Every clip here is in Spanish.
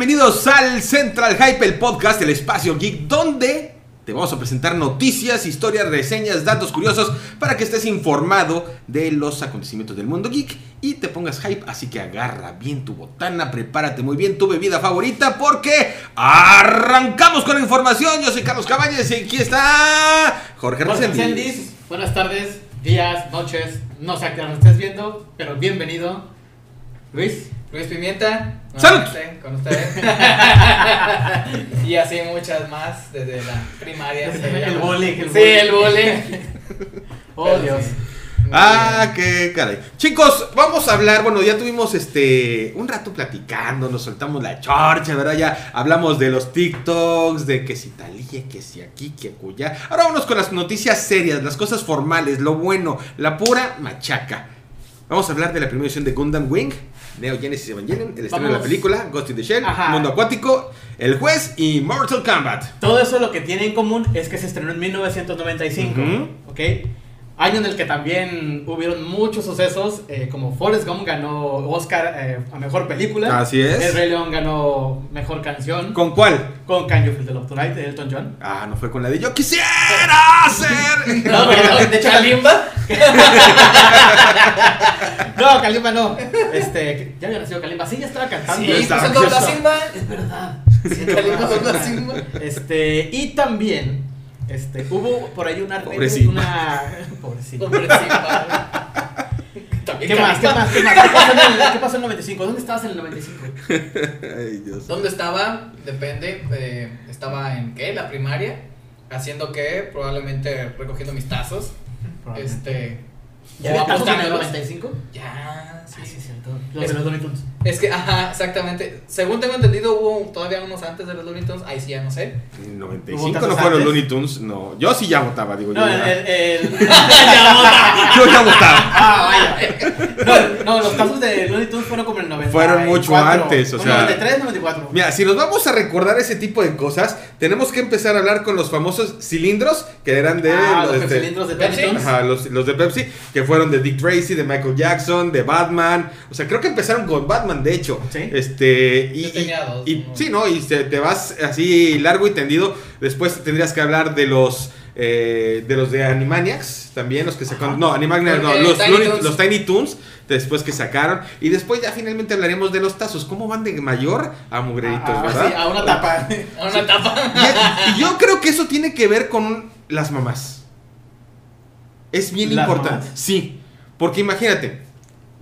Bienvenidos al Central Hype, el podcast, el espacio geek, donde te vamos a presentar noticias, historias, reseñas, datos curiosos para que estés informado de los acontecimientos del mundo geek y te pongas hype. Así que agarra bien tu botana, prepárate muy bien tu bebida favorita porque arrancamos con la información. Yo soy Carlos Cabañas y aquí está Jorge. Reséndiz, buenas tardes, días, noches, no sé a qué nos estés viendo, pero bienvenido. Luis, Luis Pimienta. ¡Salud! Con ustedes. y así muchas más desde la primaria. se El bullying, el Sí, bullying. el bullying. oh Pero Dios. sí. Ah, qué caray. Chicos, vamos a hablar, bueno, ya tuvimos este un rato platicando, nos soltamos la chorcha, ¿verdad? Ya hablamos de los TikToks, de que si talía, que si aquí, que acullá. Ahora vámonos con las noticias serias, las cosas formales, lo bueno, la pura machaca. Vamos a hablar de la primera edición de Gundam Wing, Neo Genesis Evangelion, el estreno de la película, Ghost in the Shell, Ajá. Mundo Acuático, El Juez y Mortal Kombat. Todo eso lo que tiene en común es que se estrenó en 1995, Ujú. ¿ok? Año en el que también hubieron muchos sucesos, eh, como Forrest Gump ganó Oscar eh, a Mejor Película. Así es. El Rey León ganó Mejor Canción. ¿Con cuál? Con Can You Feel the Love Tonight de Elton John. Ah, no fue con la de Yo quisiera ser. No, pero de hecho Kalimba. No, Kalimba no. Este, ya había nacido Kalimba. Sí, ya estaba cantando. Sí, pues la está. Simba. Es verdad. Sí, Kalimba con la Simba. Este, y también, este, hubo por ahí una una pobrecito. Pobre Simba. También ¿Qué más? ¿Qué más? ¿Qué más? ¿Qué pasó, en el, ¿Qué pasó en el 95? ¿Dónde estabas en el 95? Ay, Dios. ¿Dónde estaba? Depende. eh, estaba en qué? La primaria. Haciendo qué? Probablemente recogiendo mis tazos. Este. ¿Ya o había tazos en el apostándolos. 95? Ya, Sí, sí, sí. es cierto. Los de los Looney Tunes. Es que, ajá, exactamente. Según tengo entendido, hubo todavía unos antes de los Looney Tunes. Ahí sí, ya no sé. En ¿Hubo 95 tazos no fueron antes? Looney Tunes, no. Yo sí ya votaba, digo No, yo. el. ya. el, el- Ya. Yo ya votaba. Ah, vaya. No, no, los tazos de Looney Tunes fueron como en el 94. Fueron mucho antes, o sea- 93, 94. Mira, si nos vamos a recordar ese tipo de cosas, tenemos que empezar a hablar con los famosos cilindros que eran de. Ah, los este, cilindros de Pepsi. Ajá, los, los de Pepsi, que fueron de Dick Tracy, de Michael Jackson, de Batman. O sea, creo que empezaron con Batman, de hecho. Sí. Este. Y, Yo tenía dos, y- sí, ¿no? Y te vas así largo y tendido. Después tendrías que hablar de los. Eh, de los de Animaniacs también, los que sacaron. No, Animaniacs, no, los, Tiny Looney- los Tiny Toons, después que sacaron. Y después ya finalmente hablaremos de los tazos. ¿Cómo van de mayor a mugreritos, Ah, verdad? sí, a una tapa. A una tapa. Y, y yo creo que eso tiene que ver con las mamás. Es bien ¿Las importante. mamás? Sí. Porque imagínate.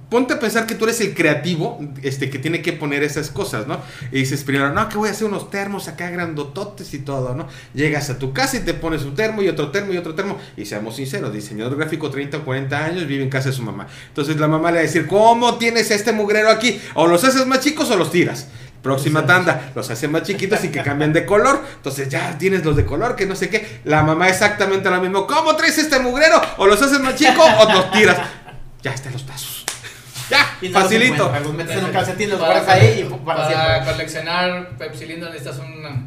Ponte a pensar que tú eres el creativo este, que tiene que poner esas cosas, ¿no? Y dices primero, no, que voy a hacer unos termos acá grandototes y todo, ¿no? Llegas a tu casa y te pones un termo y otro termo y otro termo. Y seamos sinceros, diseñador gráfico 30 o 40 años, vive en casa de su mamá. Entonces la mamá le va a decir, ¿cómo tienes este mugrero aquí? O los haces más chicos o los tiras. Próxima tanda, los hace más chiquitos y que cambian de color. Entonces ya tienes los de color, que no sé qué. La mamá exactamente lo mismo. ¿Cómo traes este mugrero? O los haces más chicos o los tiras. Ya están los tazos. Ya, Y no facilito. Los metes en un calcetín, los Para, guardas ahí y para, para siempre. coleccionar Pepsi Lindo necesitas una,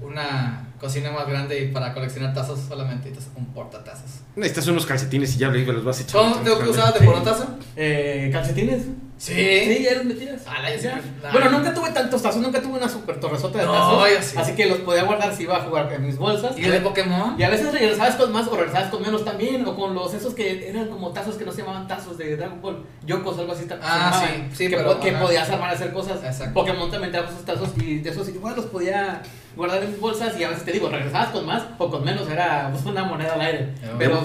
una cocina más grande y para coleccionar tazos solamente necesitas un portatazos. Necesitas unos calcetines y ya los vas echando. ¿Cómo tengo que usar de Sí. portazo? Eh, ¿Calcetines? Sí. Sí, ya los metías. Ah, la- Ya. la- Bueno, nunca tuve tantos tazos, nunca tuve una super torresota de No, tazos. yo sí. Así que los podía guardar si iba a jugar en mis bolsas. ¿Y el de Pokémon? Y a veces regresabas con más o regresabas con menos también, o con los esos que eran como tazos que no se llamaban tazos de Dragon Ball, Yokos, algo así. se Ah, llamaban, sí, sí, que, pero, que podías armar a hacer cosas. Exacto. Pokémon también trajo esos tazos y de esos igual los podía guardar en mis bolsas y a veces te digo, regresabas con más o con menos, era una moneda al aire. Oh. Pero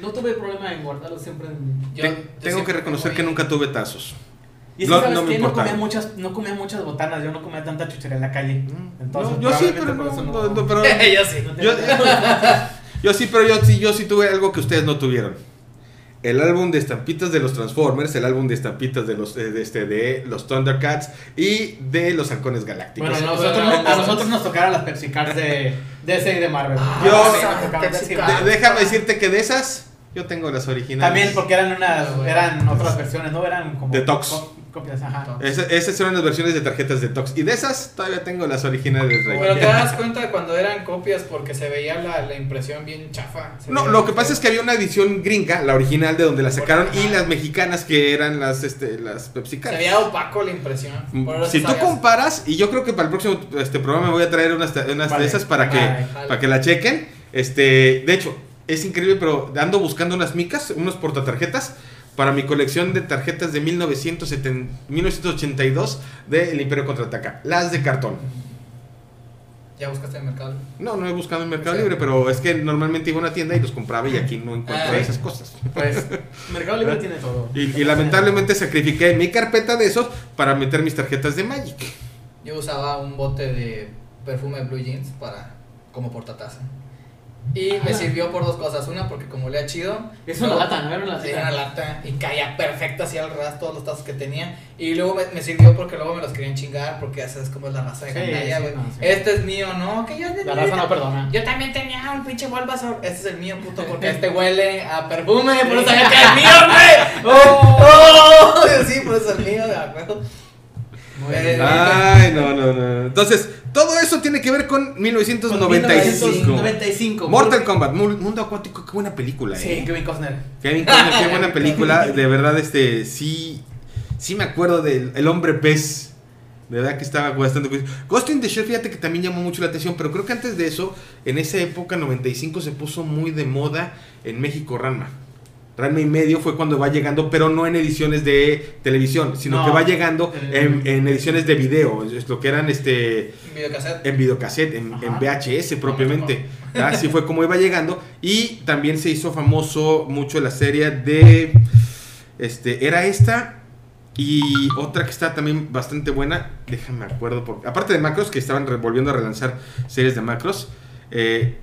no tuve problema en guardarlos siempre en... Yo- Te- yo tengo siempre que reconocer que nunca tuve tazos. Y es No- que, ¿sabes no qué? Comía, muchas, no comía muchas botanas, yo no comía tanta chuchería en la calle. Entonces, No, yo sí, pero no, por eso no, no, pero- yo sí. yo, yo sí, pero yo sí, yo sí tuve algo que ustedes no tuvieron. El álbum de estampitas de los Transformers, el álbum de estampitas de los, eh, de, este, de los Thundercats y de los Halcones Galácticos. Bueno, nosotros, a nosotros nos tocaron las Pepsi Cards de DC y de Marvel. Ah, Yo-. Cards. De- déjame decirte que de esas, yo tengo las originales. También porque eran unas, eran otras versiones, ¿no? Eran como... Detox. co- Copias, ajá. Esa- esas eran las versiones de tarjetas de Tox. Y de esas todavía tengo las originales. Rey. Pero te das cuenta de cuando eran copias porque se veía la, la impresión bien chafa. Se No, lo que pasa es que había una edición gringa, la original de donde la sacaron, y Ajá. las mexicanas que eran las, este, las Pepsi Se veía opaco la impresión. Eso Si tú sabías- comparas, y yo creo que para el próximo este programa me voy a traer unas, unas Vale, de esas para que, vale. para que la chequen. Este, de hecho, es increíble, pero ando buscando unas micas, unos portatarjetas para mi colección de tarjetas de 1970 1982 de El Imperio Contraataca. Las de cartón. Ya buscaste en mercado. No, no he buscado en Mercado Sí. Libre, pero es que normalmente iba a una tienda y los compraba y aquí no encuentro Ah. esas cosas. Pues, Mercado Libre tiene todo. Y, y lamentablemente sacrifiqué mi carpeta de esos para meter mis tarjetas de Magic. Yo usaba un bote de perfume Blue Jeans para como portataza. Y me sirvió por dos cosas. Una, porque como olía chido. Es una luego- lata, ¿no? Era una Sí, lata. era una lata. Y caía perfecta así al ras todos los tazos que tenía. Y luego me, me sirvió porque luego me los querían chingar. Porque ya sabes cómo es la raza de Sí, gandalla, sí, güey. no, sí. Este es mío, ¿no? Que yo La raza no perdona. Yo también tenía un pinche Bulbasaur. Este es el mío, puto, porque este huele a perfume. Por eso que es mío, güey. ¡Oh! ¡Oh! Sí, por eso es mío, de acuerdo. Ay, no, no, no. Entonces, todo eso tiene que ver con 1995. 1995. Mortal Kombat, Mu- Mundo Acuático, qué buena película, Sí, eh. Kevin Costner. Kevin Costner, qué buena película. De verdad, este, sí, sí me acuerdo del el hombre pez. De verdad que estaba bastante curioso. Ghost in the Shell, fíjate que también llamó mucho la atención, pero creo que antes de eso, en esa época, 95, se puso muy de moda en México Ranma. Ranma y medio fue cuando va llegando, pero no en ediciones de televisión, sino No, que va llegando en, en ediciones de video, es lo que eran este Videocassette. en videocassette, en, VHS propiamente. Así fue como iba llegando. Y también se hizo famoso mucho la serie de. Este, era esta. Y otra que está también bastante buena. Déjame acuerdo. Porque, aparte de Macros, que estaban volviendo a relanzar series de Macros. Eh,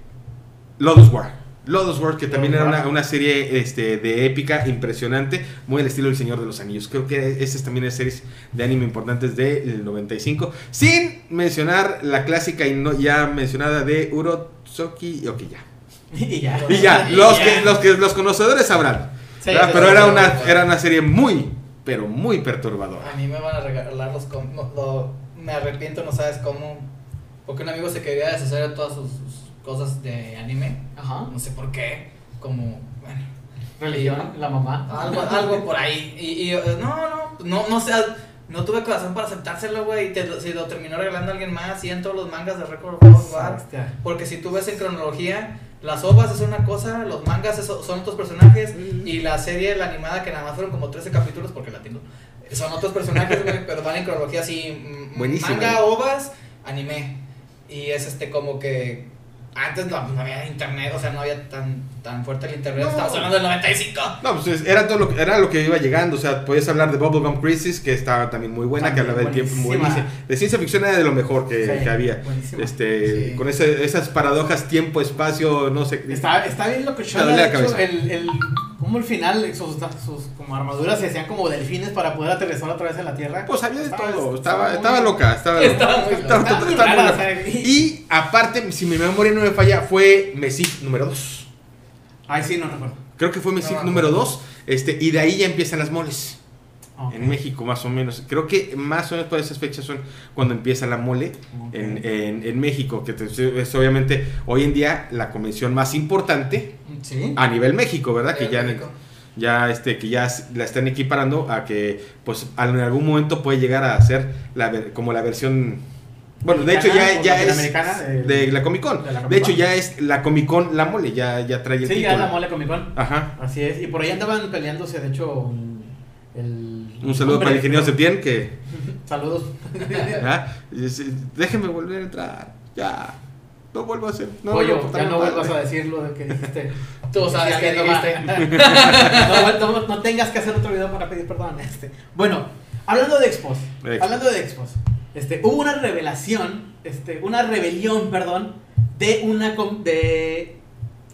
Lotus War. Lotus War, que también era una, serie este, de épica impresionante, muy al estilo del Señor de los Anillos. Creo que esas también es series de anime importantes del 95. Sin mencionar la clásica y no ya mencionada de Urotsuki. Ok, ya. Y ya. Y ya, Y los, ya. Que, los, que, los conocedores sabrán. Sí, ¿verdad? sí, Pero sí, era sí, una, sí. era una serie muy, pero muy perturbadora. A mí me van a regalar los com- no, lo- me arrepiento, no sabes cómo. Porque un amigo se quería deshacer de todas sus, sus cosas de anime. Ajá. No sé por qué. Como, bueno, Religión, la mamá. algo, algo por ahí. Y, y, eh, no, no, no, no sé. No tuve corazón para aceptárselo, güey. Y te lo- si lo terminó regalando a alguien más, y en todos los mangas de Record of War. Porque si tú ves en cronología, las ovas es una cosa, los mangas es- son otros personajes y la serie, la animada, que nada más fueron como 13 capítulos, porque la tengo, son otros personajes, güey, pero van en cronología así, mm, Buenísima. manga, ovas, anime. Y es este como que antes no, no había internet, o sea, no había tan, tan fuerte el internet, No. estamos hablando del 95. No, pues es- era todo lo que, era lo que iba llegando. O sea, podías hablar de Bubblegum Crisis, que estaba también muy buena, que También hablaba del tiempo muy. De ciencia ficción era de lo mejor que, Sí, que había. buenísima. Este, Sí. Con ese- esas paradojas, tiempo, espacio, no sé. Está, está bien lo que dolía la hecho, el, el, como final, sus, sus como armaduras se hacían como delfines para poder aterrizar otra vez en la Tierra. Pues había de todo. estaba Estaba, loca. Estaba, Y aparte, si mi memoria no me falla, fue Messi número 2. Ay, sí, no recuerdo. Creo que fue Messi No, número no. 2. Este, y de ahí ya empiezan las moles. En México, más o menos. Creo que más o menos por esas fechas son cuando empieza la mole en, en- en México, que es obviamente hoy en día la convención más importante Sí. a nivel México, ¿verdad? Que ya, México. ya, este, que ya la están equiparando a que pues al- en algún momento puede llegar a ser la, como la versión... Bueno, de hecho ya, ya es de la Comic Con. de la De Comic hecho Con. ya es la Comic Con, la mole, ya, ya trae el Sí, ya título. la mole Comic Con. Ajá. Así es. Y por ahí andaban peleándose, de hecho, el. Un saludo hombre, para el ingeniero. Septién que... Saludos. ¿Ah? Déjenme volver a entrar. Ya. No vuelvo a hacer. No Pollo, ya no vuelvas a decir lo de que dijiste. Tú sabes que dijiste. no, no- no tengas que hacer otro video para pedir perdón. Este. Bueno, hablando de expos. Expo. Hablando de expos. Este, hubo una revelación, este, una rebelión, perdón, de una com- de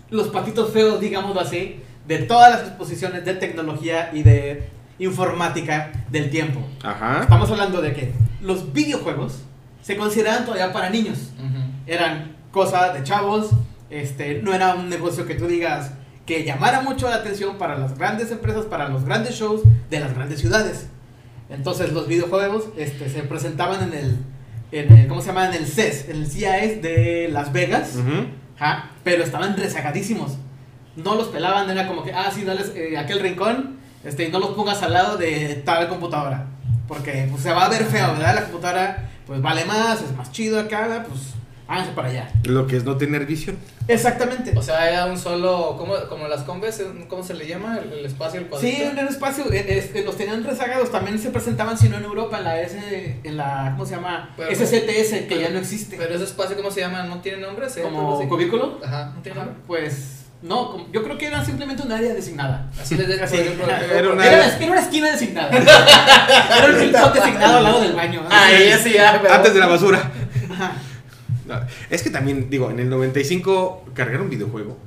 los patitos feos, digámoslo así, de todas las exposiciones de tecnología y de informática del tiempo. Ajá. Estamos hablando de que los videojuegos se consideraban todavía para niños. Eran cosa de chavos, este, no era un negocio que tú digas que llamara mucho la atención para las grandes empresas, para los grandes shows de las grandes ciudades. Entonces los videojuegos este, se presentaban en el, en el, ¿cómo se llama? En el CES, en el CIS de Las Vegas, ajá, pero estaban rezagadísimos. No los pelaban, era como que, ah, sí, dale eh, aquel rincón, este, y no los pongas al lado de tal computadora. Porque pues, se va a ver feo, ¿verdad? La computadora pues vale más, es más chido acá, pues háganse para allá. Lo que es no tener visión. Exactamente. O sea, era un solo, ¿cómo, como las combes, ¿cómo se le llama? El, el espacio, el Sí, cuadrito. en el espacio, eh, este, los tenían rezagados, también se presentaban, si no en Europa, en la S, en la, ¿cómo se llama? Pero- SCTS, que ya no existe. Pero ese espacio, ¿cómo se llama? ¿No tiene nombre? ¿Sí? como cubículo. Ajá, no tiene nombre. Pues, no, como- yo creo que era simplemente un área designada. Así les por ejemplo, era, una- era una esquina designada. era un rincón designado al lado del baño. Ah, sí, ya, pero- Antes de la basura. Ajá. Es que también, digo, en el 95 cargar un videojuego,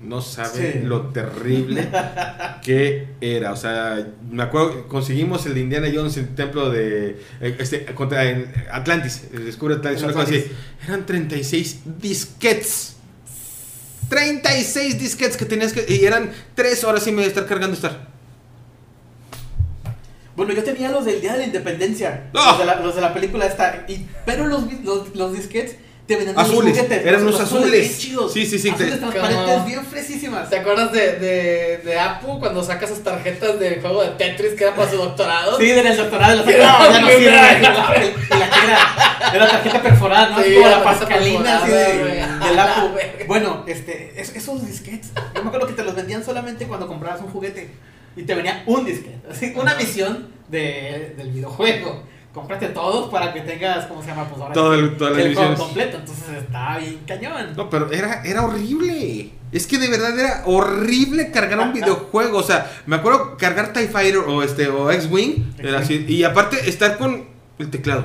no saben Sí. lo terrible que era. O sea, me acuerdo, conseguimos el de Indiana Jones, el templo de eh, este, contra, en Atlantis, descubre Atlantis, una cosa así. Eran 36 disquets. 36 disquets que tenías que. Y eran 3 horas y media de estar cargando estar. Bueno, yo tenía los del Día de la Independencia. ¡Ah! Los, de la, los de la película esta. Y, pero los, los, los disquets te vendían Azules, juguetes, eran los unos azules. bien chidos. Sí, sí, sí, Azules te- transparentes, Como- bien fresísimas. ¿Te acuerdas de, de, de Apu cuando saca sus tarjetas de juego de Tetris que era para su doctorado? Sí, del doctorado, la Sí, sacaba, era ya no sirve. la, que era, era tarjeta perforada, ¿no? Sí, como la pascalina así de, del Apu. Bueno, este, es- esos disquetes, yo me acuerdo que te los vendían solamente cuando comprabas un juguete. Y te venía un disquete, así, una misión de, del videojuego. Cómprate todos para que tengas, ¿cómo se llama? Pues ahora Todo el- todas las el juego completo. Entonces estaba bien cañón. No, pero era, era horrible. Es que de verdad era horrible cargar un videojuego. O sea, me acuerdo cargar TIE Fighter o este o X-Wing. era así, Y aparte estar con el teclado.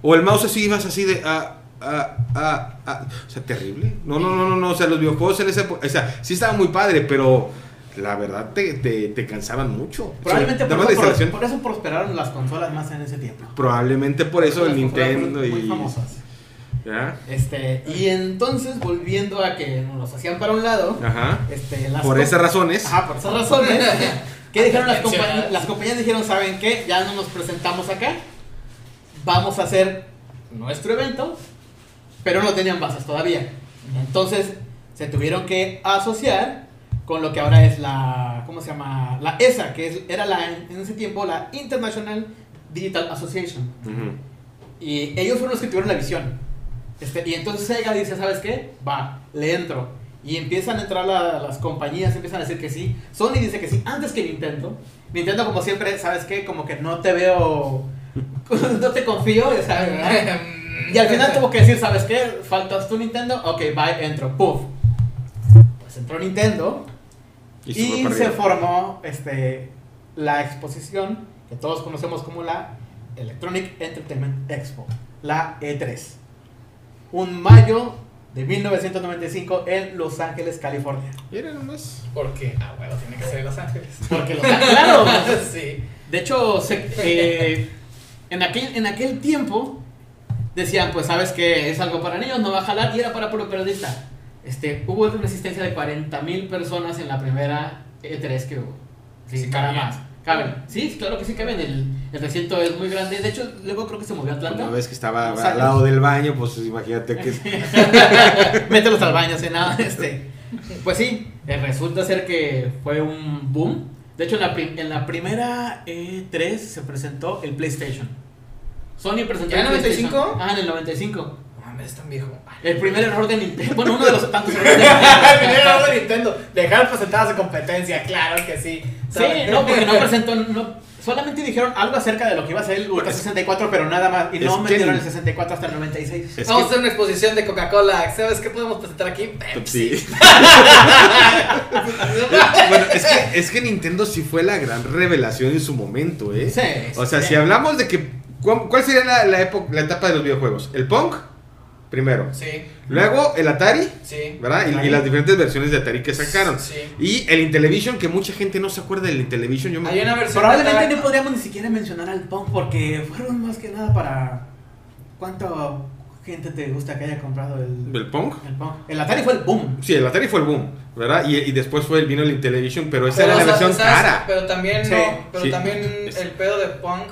O el mouse así ibas así de ah, ah, ah, ah. O sea, terrible. No, no, no, no, no. O sea, los videojuegos en esa época. O sea, sí estaba muy padre, pero la verdad te, te, te cansaban mucho. Probablemente O sea, por, eso, la por, instalación. por eso prosperaron las consolas más en ese tiempo. Probablemente por eso el Nintendo muy- muy y. famosas. ¿Ya? Este, y entonces, volviendo a que nos los hacían para un lado, Ajá. este, las Por esas razones. Ajá, por esas razones. ¿Qué dijeron las compañías? Las compañías dijeron, ¿saben qué? Ya no nos presentamos acá. Vamos a hacer nuestro evento, pero no tenían bases todavía. Entonces, se tuvieron que asociar con lo que ahora es la, ¿cómo se llama? La ESA, que es- era la, en ese tiempo la International Digital Association. Y ellos fueron los que tuvieron la visión. Este, y entonces Sega dice, ¿sabes qué? Va, le entro. Y empiezan a entrar la- las compañías, empiezan a decir que sí. Sony dice que sí, antes que Nintendo. Nintendo como siempre, ¿sabes qué? Como que no te veo, no te confío. Y al final tuvo que decir, ¿sabes qué? Faltas tú Nintendo, ok, bye, entro, puff. Pues entró Nintendo Y, y, se formó este, la exposición que todos conocemos como la Electronic Entertainment Expo, la E3. Un mayo de 1995 en Los Ángeles, California. Era nomás. Porque, ah, bueno, tiene que ser en Los Ángeles. Porque Los claro, sí. de hecho, se- eh, en, aquel, en aquel tiempo decían, pues sabes que es algo para niños, no va a jalar, y era para puro periodista. Este, hubo una asistencia de 40 mil personas en la primera E3 que hubo. Sí, Sí, para más. Caben. Sí, claro que sí caben. El, el recinto es muy grande. De hecho, luego creo que se movió a Atlanta. Una vez que estaba O sea, al lado del baño, pues imagínate que. Mételos al baño, sin nada. Este. Pues sí, eh, resulta ser que fue un boom. De hecho, en la, prim- en la primera E3 se presentó el PlayStation. Sony presentó ¿Ya en el PlayStation. 95? Ah, en el 95. Mames, es tan viejo. El primer error de Nintendo. Bueno, uno de los tantos errores de Primero Nintendo. de Nintendo. Dejar presentar a su competencia, claro que sí. Sí, no, porque no presentó. No, solamente dijeron algo acerca de lo que iba a ser el Ultra 64, pero nada más. Y no metieron el 64 hasta el 96. Es Vamos a hacer una exposición de Coca-Cola. ¿Sabes qué podemos presentar aquí? Sí. bueno, es que, es que Nintendo sí fue la gran revelación en su momento, ¿eh? Sí, O sea, sí. si hablamos de que. ¿cu- ¿Cuál sería la, la, época, la etapa de los videojuegos? El Punk, primero. Sí, Luego el Atari, sí. ¿verdad? Y, las diferentes versiones de Atari que sacaron. Sí. Y el Intellivision, que mucha gente no se acuerda del Intellivision. Yo me- Hay una versión. Probablemente no podríamos ni siquiera mencionar al punk porque fueron más que nada para cuánta gente te gusta que haya comprado el, ¿El Pong? el Pong? El Atari fue el boom. Sí, el Atari fue el boom, ¿verdad? Y, y después fue el vino el Intellivision, pero esa Pero, era la sea, versión ¿sabes? cara. Pero también, Sí. no, pero Sí. también el pedo de Punk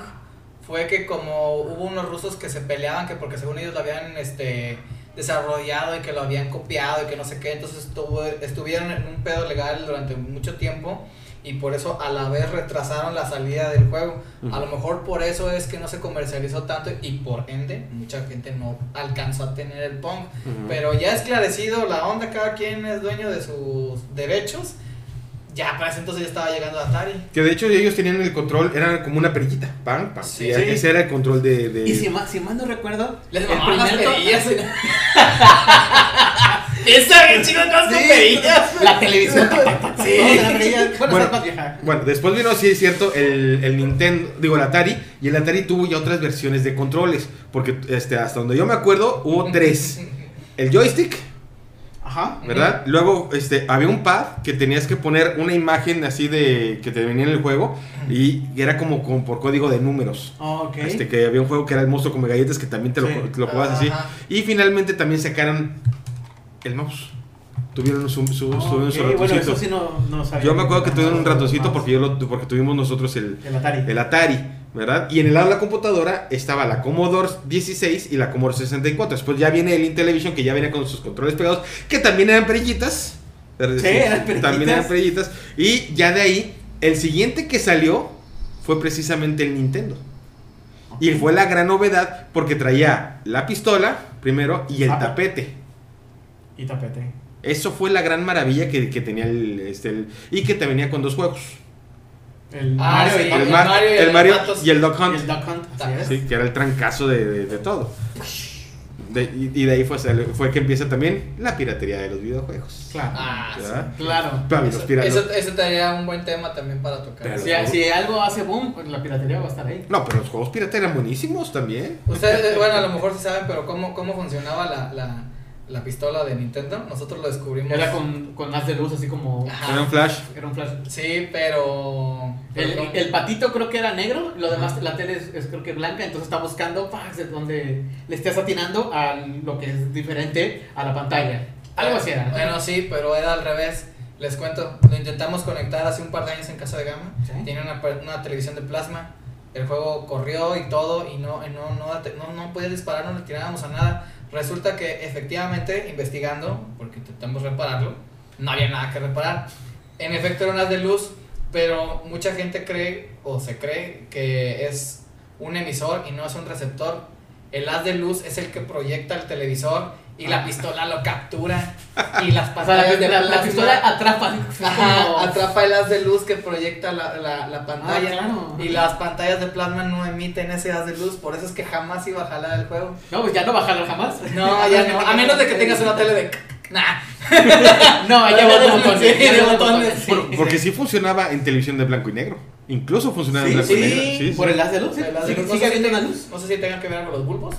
fue que como hubo unos rusos que se peleaban que porque según ellos lo habían este desarrollado y que lo habían copiado y que no sé qué, entonces estuvo, estuvieron en un pedo legal durante mucho tiempo y por eso a la vez retrasaron la salida del juego. A lo mejor por eso es que no se comercializó tanto y por ende mucha gente no alcanzó a tener el Pong. Pero ya esclarecido la onda, cada quien es dueño de sus derechos. Ya para ese entonces ya estaba llegando Atari. Que de hecho ellos tenían el control, era como una perillita. Pam, pam. Sí. Y ese era el control de. de- Y si mal, si mal no recuerdo, Les el las primer to- perillas. Esa bien chido con Sí, perillas. La televisión. Sí. la. Bueno, está más. Bueno, después vino, sí es cierto, el, el Nintendo, digo, el Atari, y el Atari tuvo ya otras versiones de controles, porque este, hasta donde yo me acuerdo hubo tres. El joystick, Ajá. ¿verdad? Luego este, había un pad que tenías que poner una imagen así de que te venía en el juego y era como, como por código de números. Ok. Este, que había un juego que era el monstruo come galletas que también te lo, te lo jugabas así. Y finalmente también sacaron el mouse. Tuvieron su, su, tuvieron su ok, Bueno, eso sí no, no sabía. Yo me acuerdo que tuvieron un ratoncito porque, yo lo, porque tuvimos nosotros el, El Atari. el Atari, ¿verdad? Y en el lado de la computadora estaba la Commodore 16 y la Commodore 64. Después ya viene el Intellivision que ya viene con sus controles pegados, que también eran perillitas. Sí, eran perillitas. También eran perillitas. Y ya de ahí, el siguiente que salió fue precisamente el Nintendo. Y fue la gran novedad porque traía la pistola primero y el Ah, tapete. Y tapete. Eso fue la gran maravilla que, que tenía el, este, el- y que te venía con dos juegos. El Ah, Mario sí, y El, el Ma- Mario y el Mario y el Dog y Hunt. el Duck Hunt. Sí, que era el trancazo de, de- de todo. De- y, y de ahí fue, fue que empieza también la piratería de los videojuegos. Claro. Ah, sí. Claro. Eso, piratas. eso, eso sería un buen tema también para tocar. Pero- Si, si algo hace boom, pues la piratería va a estar ahí. No, pero los juegos piratas eran buenísimos también. Ustedes, bueno, a lo mejor sí saben, pero ¿cómo, cómo funcionaba la, la, la pistola de Nintendo? Nosotros lo descubrimos. Era con, con haz de luz, así como. Ajá. Era un flash. Era un flash. Sí, pero. El, el patito creo que era negro, lo demás la tele es, es creo que blanca, entonces está buscando fax de donde le estés atinando a lo que es diferente a la pantalla. Algo así era. ¿no? Bueno, sí, pero era al revés. Les cuento, lo intentamos conectar hace un par de años en casa de Gama. Sí. Tiene una, una televisión de plasma. El juego corrió y todo, y no, y no, no, no, no podía disparar, no le tirábamos a nada. Resulta que efectivamente, investigando, porque intentamos repararlo, no había nada que reparar. En efecto, era un haz de luz, pero mucha gente cree o se cree que es un emisor y no es un receptor. El haz de luz es el que proyecta el televisor y la pistola lo captura y las O sea, la, pantallas de la- pistola atrapa. así Ajá, como- atrapa el haz de luz que proyecta la, la, la pantalla. Ah, claro. Y las pantallas de plasma no emiten ese haz de luz, por eso es que jamás iba a jalar el juego. No, pues ya no bajarlo jamás. No, ya no, a menos de que tengas una tele de... Nah. No, allá Ya va botones. de botones, botones. Por- porque sí funcionaba en televisión de blanco y negro. Incluso funcionaba en Sí, blanco y sí, negro. Sí, sí. Por el haz de luz, ¿sí? El haz de ¿Sigue, luz, no sigue sé si habiendo una luz? No sé si tengan que ver con los bulbos.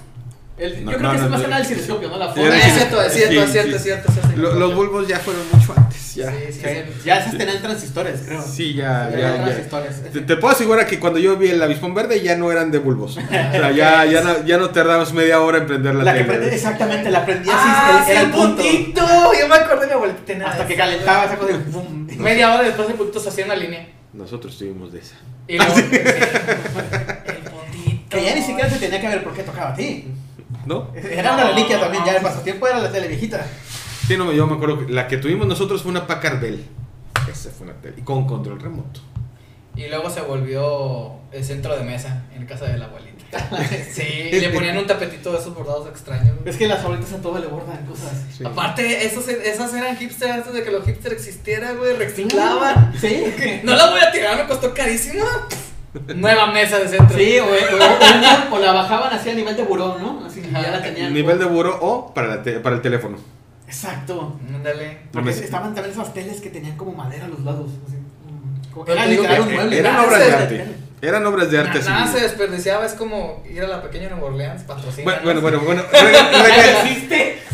El- No, yo creo no, que no, es más no. que nada el cinescopio, ¿no? La forma. Es cierto, es cierto, es cierto, es cierto. los bulbos ya fueron mucho antes. Ya. Sí, sí. Ya esas tenían transistores, creo. Sí, ya, Ya ya, eran ya. transistores. Te, te puedo asegurar que cuando yo vi el avispón verde ya no eran de bulbos. O sea, ya, ya, no, ya no tardabas media hora en prender la, La que tele. prende- exactamente, la prendía Ah, era el punto. puntito. Yo me acordé de mi abuelita. tenía Hasta que calentaba esa cosa y. Media hora después el puntito se hacía una línea. Nosotros tuvimos de esa. Y luego. el puntito. Que ya ni siquiera se tenía que ver por qué tocaba a ti. ¿No? Era una reliquia también, ya el pasatiempo era la tele viejita. Sí, no, yo me acuerdo que la que tuvimos nosotros fue una Packard Bell. Esa fue una tele. Y con control remoto. Y luego se volvió el centro de mesa en casa de la abuelita. Sí, y le ponían un tapetito de esos bordados extraños. Es que las abuelitas a todo le bordan cosas. Sí. Aparte, esos, esas eran hipsters antes de que los hipsters existieran, güey, reciclaban. Sí. No las voy a tirar, me costó carísimo. Nueva mesa de centro. Sí, o, o- o- o la bajaban así a nivel de buró, ¿no? Así Ajá. ya la tenían. Nivel de buró o para, la te- para el teléfono. Exacto. Ándale. Porque estaban también esas teles que tenían como madera a los lados. Así, Era literal un mueble. Eran Ah, obras de arte. Eran obras de arte. Nada se desperdiciaba, es como ir a la pequeña Nueva Orleans, patrocina. Bueno, bueno, bueno.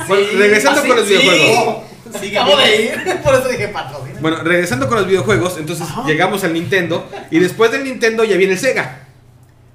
bueno. Regresando así, con los sí. videojuegos. Sigue Acabo de ir, por eso dije patrocina. Bueno, regresando con los videojuegos, entonces Ajá. llegamos al Nintendo y después del Nintendo ya viene el Sega.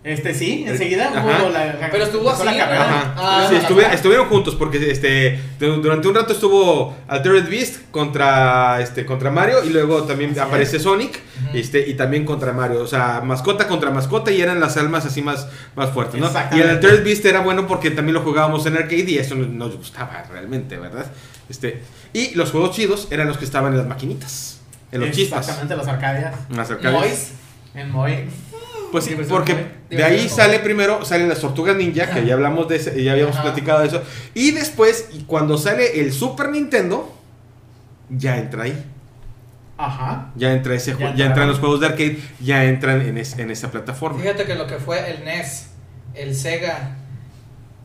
Este sí, enseguida hubo la, Pero estuvo la así, carrera. Ajá. Ah, sí, la estuvieron juntos porque este du- durante un rato estuvo Altered Beast contra este contra Mario y luego también Así aparece Sonic este y también contra Mario, o sea, mascota contra mascota y eran las almas así más más fuertes, ¿no? Y el Altered Beast era bueno porque también lo jugábamos en arcade y eso nos- nos gustaba realmente, ¿verdad? Este y los juegos chidos eran los que estaban en las maquinitas, en los chispas, Exactamente, los arcadias. en las arcades. Mois. En Moy. Pues sí, Diversión porque de ahí sale primero, salen las tortugas ninja, que ya hablamos de ese, ya habíamos Ajá. platicado de eso. Y después, y cuando sale el Super Nintendo, ya entra ahí. Ajá. Ya entra ese Ya juego, ya entran los juegos de arcade, ya entran en, es- en esa plataforma. Fíjate que lo que fue el NES, el Sega,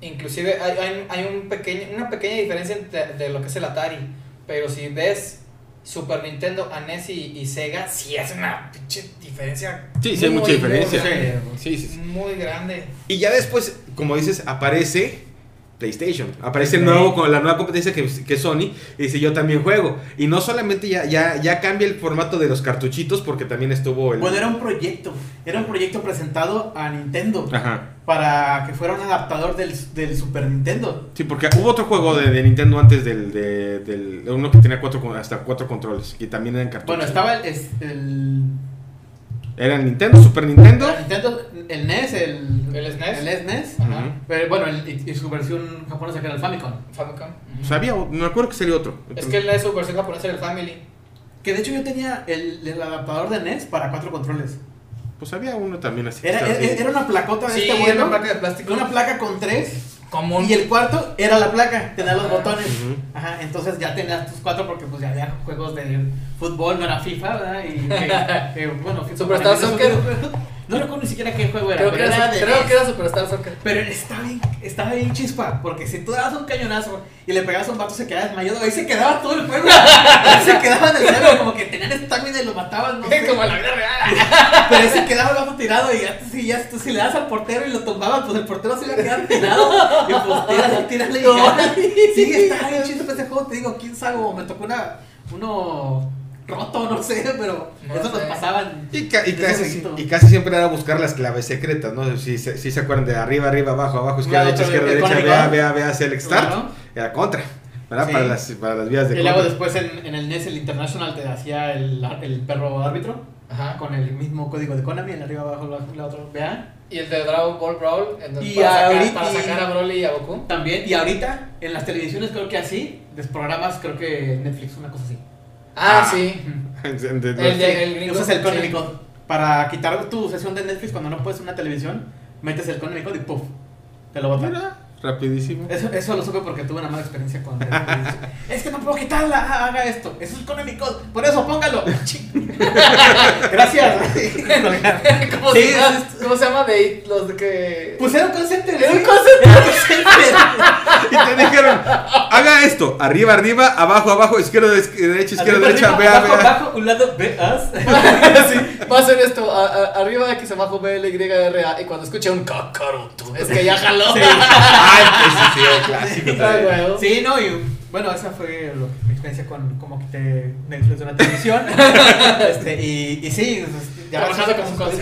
inclusive hay, hay, hay un pequeño, una pequeña diferencia entre, de lo que es el Atari, pero si ves Super Nintendo NES y, y Sega, sí es una pinche diferencia. Sí, sí hay mucha diferencia. Muy, Sí, sí, sí. muy grande. Y ya después, como dices, aparece PlayStation. Aparece el Ok. nuevo, con la nueva competencia que, que es Sony. Y dice, yo también juego. Y no solamente ya, ya, ya cambia el formato de los cartuchitos, porque también estuvo el... Bueno, era un proyecto. Era un proyecto presentado a Nintendo Ajá. para que fuera un adaptador del, del Super Nintendo. Sí, porque hubo otro juego de, de Nintendo antes del, de- del uno que tenía cuatro, hasta cuatro controles y también eran cartuchos. Bueno, estaba el, es- el, Era el Nintendo, Super Nintendo. el Nintendo, el NES, el, ¿El SNES? el SNES. Ujú. Ajá. Pero bueno, el- y, y su versión japonesa que era el Famicom. Famicom. O sea, había, no me acuerdo que salió otro. Es que la su versión japonesa era el Family. Que de hecho yo tenía el, el adaptador de NES para cuatro controles. Pues había uno también así. Era, era, era una placota de Sí, este era vuelo. una placa de plástico. Una placa con tres. Común. Y el cuarto era la placa, tenía los botones. Ajá, entonces ya tenías tus cuatro porque pues ya había juegos de fútbol, no era FIFA, ¿verdad? Y que, que, bueno, FIFA Superstar Soccer. No recuerdo ni siquiera qué juego era, Creo que pero era, era creo NES. que era Superstar Soccer. Pero estaba bien, estaba bien chispa, porque si tú dabas un cañonazo y le pegabas a un vato se quedaba desmayado, ahí se quedaba todo el juego. ahí se quedaba en el suelo, como que tenían estamina y lo mataban, no sé. Como la vida real. Pero ahí se quedaba el vato tirado y ya, si, ya tú, si le das al portero y lo tumbabas, pues el portero se iba a quedar tirado. Y pues tírale, tírale y ya. Sí, estaba bien chispa ese juego, te digo, quién sabe, me tocó una, uno roto, no sé, pero No eso sé. nos pasaban. Y, ca- y casi, y casi siempre era buscar las claves secretas, ¿no? Si, se- si se acuerdan de arriba, arriba, abajo, abajo, izquierda, derecha, pero izquierda, el derecha, vea, vea, vea, select start. Claro. Era contra, ¿verdad? Sí. Para, las, para las vías de Y luego contra. después en, en el NES, el International, te hacía el, el perro árbitro. Ajá. con el mismo código de Konami, en arriba, abajo, la, la otra, vea. Y el de Dragon Ball Brawl. en donde Y para, sacar, ahorita- para sacar a Broly y a Goku. También, y ahorita en las televisiones creo que así, los programas creo que Netflix, una cosa así. Ah, Ah. sí. El de- el gringo. Usas el sí. Code. Para quitar tu sesión de Netflix cuando no puedes una televisión, metes el Code y puff, te lo botan. Rapidísimo. Eso, eso lo supe porque tuve una mala experiencia con. Es que no puedo quitarla, ah, haga esto. Eso es Konami Code, por eso póngalo. Gracias. ¿Cómo, Sí, se llama, ¿Cómo se llama de los de que. Pues era un concepto. Era un Y te dijeron, haga esto, arriba, arriba, abajo, abajo, izquierda, derecha, izquierda, derecha, vea, abajo, vea. abajo, un lado, veas. sí, va a ser esto. a- a- arriba X abajo B L Y R A. Y cuando escuche un Kakaroto, es que ya jaló. Sí. Ay, ese sí clásico. También. Sí, no, y bueno, esa fue lo- mi experiencia con cómo quité Netflix de una televisión. este, y, y sí, pues, Trabajando como un cosas-.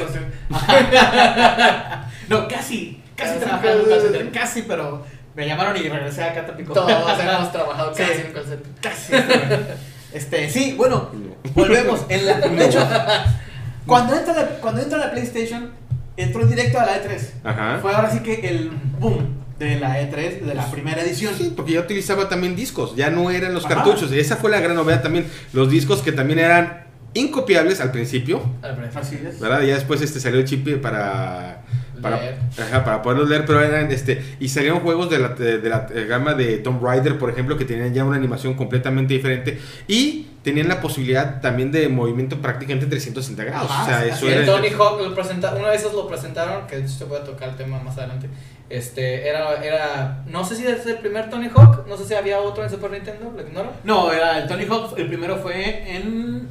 No, casi, casi trabajando en un casi. casi, pero me llamaron y regresé acá a Tampico. Todos hemos trabajado Sí. casi en un call center. Casi. Este, sí, bueno, volvemos. En la, de hecho, cuando entra, la, cuando entra la PlayStation, entró directo a la E3. Ajá. Fue ahora sí que el boom de la E3, de la primera edición. Sí, porque ya utilizaba también discos, ya no eran los Ajá. cartuchos. Esa fue la gran novedad también. Los discos que también eran incopiables al principio. Así es. ¿verdad? Ya después este salió el chip para para, ajá, para poderlos leer, pero eran este y salieron juegos de la, de, de la eh, gama de Tomb Raider, por ejemplo, que tenían ya una animación completamente diferente y tenían la posibilidad también de movimiento prácticamente 360 grados. Ajá, o sea, eso era Tony Hawk lo presenta, una de esas lo presentaron, que de hecho te voy a tocar el tema más adelante. Este, era, era, no sé si es el primer Tony Hawk, no sé si había otro en Super Nintendo, lo ignoro. No, era el Tony Hawk, el primero fue en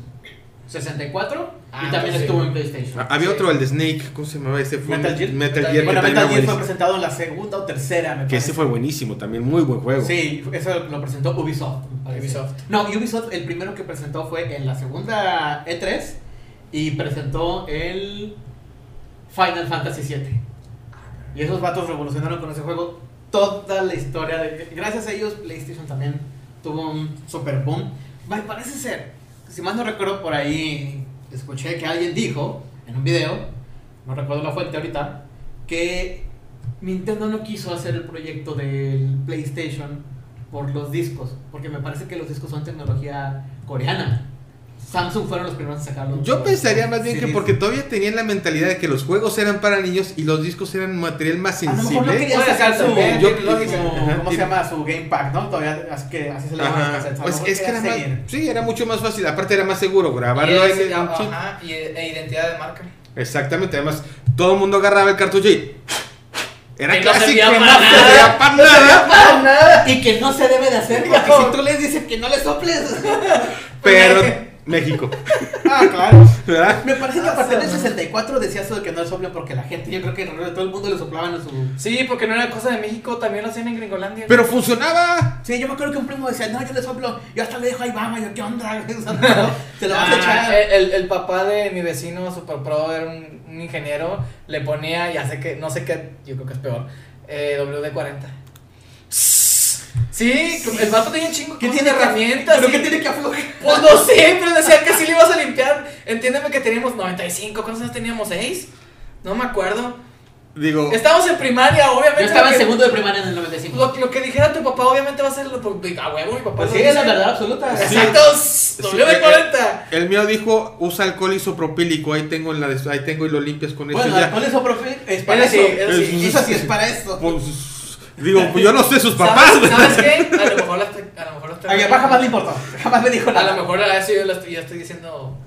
64 Ah, y también sí. estuvo en PlayStation. Ah, Había Sí. otro, el de Snake, ¿cómo se llamaba ese? Fue Metal Gear. Metal Gear, bueno, Metal Gear fue presentado en la segunda o tercera, me Que ese fue buenísimo también, muy buen juego. Sí, eso lo presentó Ubisoft. Ubisoft. No, Ubisoft el primero que presentó fue en la segunda E3 y presentó el Final Fantasy VII. Y esos vatos revolucionaron con ese juego toda la historia. De, gracias a ellos, PlayStation también tuvo un super boom. Me parece ser, si más no recuerdo por ahí, escuché que alguien dijo en un video, no recuerdo la fuente ahorita, que Nintendo no quiso hacer el proyecto del PlayStation por los discos, porque me parece que los discos son tecnología coreana. Samsung fueron los primeros a sacarlo. Yo pensaría más bien que porque todavía tenían la mentalidad de que los juegos eran para niños y los discos eran material más A lo mejor no sensible. sacar su, también, yo-. Ajá, ¿cómo se llama? Su Game Pack, ¿no? Todavía, así que así se le llama Pues es que era más, sí, era mucho más fácil. Aparte era más seguro grabarlo Y en es- el ajá, chip. y, e identidad de marca. Exactamente, además todo el mundo agarraba el cartucho y era Que no servía que no nada. servía para nada, Para nada. Y que no se debe de hacer, porque si tú les dices que no le soples. pero México, ah, claro. ¿verdad? Me parece que a Ah, partir del sí. 64 decía eso de que no le soplen porque la gente, yo creo que alrededor de todo el mundo le soplaban en su. Sí, porque no era cosa de México, también lo hacían en Gringolandia. Pero funcionaba. Sí, yo me acuerdo que un primo decía, no, yo le soplo. Yo hasta le dejo ahí, vamos, yo, ¿qué onda? Te lo vas a Ah, echar. el, el- el papá de mi vecino super pro era un, un ingeniero, le ponía, ya sé que, no sé qué, yo creo que es peor, eh, WD-40. Sí, el vato tenía un chingo ¿Qué de tiene herramientas. ¿Pero y- qué tiene que aflojar? Pues no sé, pero decía que sí le ibas a limpiar. Entiéndeme que teníamos 95, ¿cuántos años teníamos? ¿6? No me acuerdo. Digo, Estábamos en primaria, obviamente. Yo estaba en segundo de primaria en el 95. Lo, lo que dijera tu papá, obviamente va a ser lo a huevo, mi papá. Pues sí, es la verdad absoluta. Sí. Exacto, Sí, WD-40. el mío dijo, usa alcohol isopropílico, ahí tengo, en la de- ahí tengo y lo limpias con esto Bueno, y ya. alcohol isopropílico es para Eso eso. sí, eso sí. Eso sí es para eso. Pues, digo, pues yo no sé sus papás. ¿Sabes, ¿Sabes qué? A lo mejor la estoy. A lo mejor A mi papá jamás le importó. Jamás me dijo A nada. lo mejor a eso yo lo estoy, ya estoy diciendo.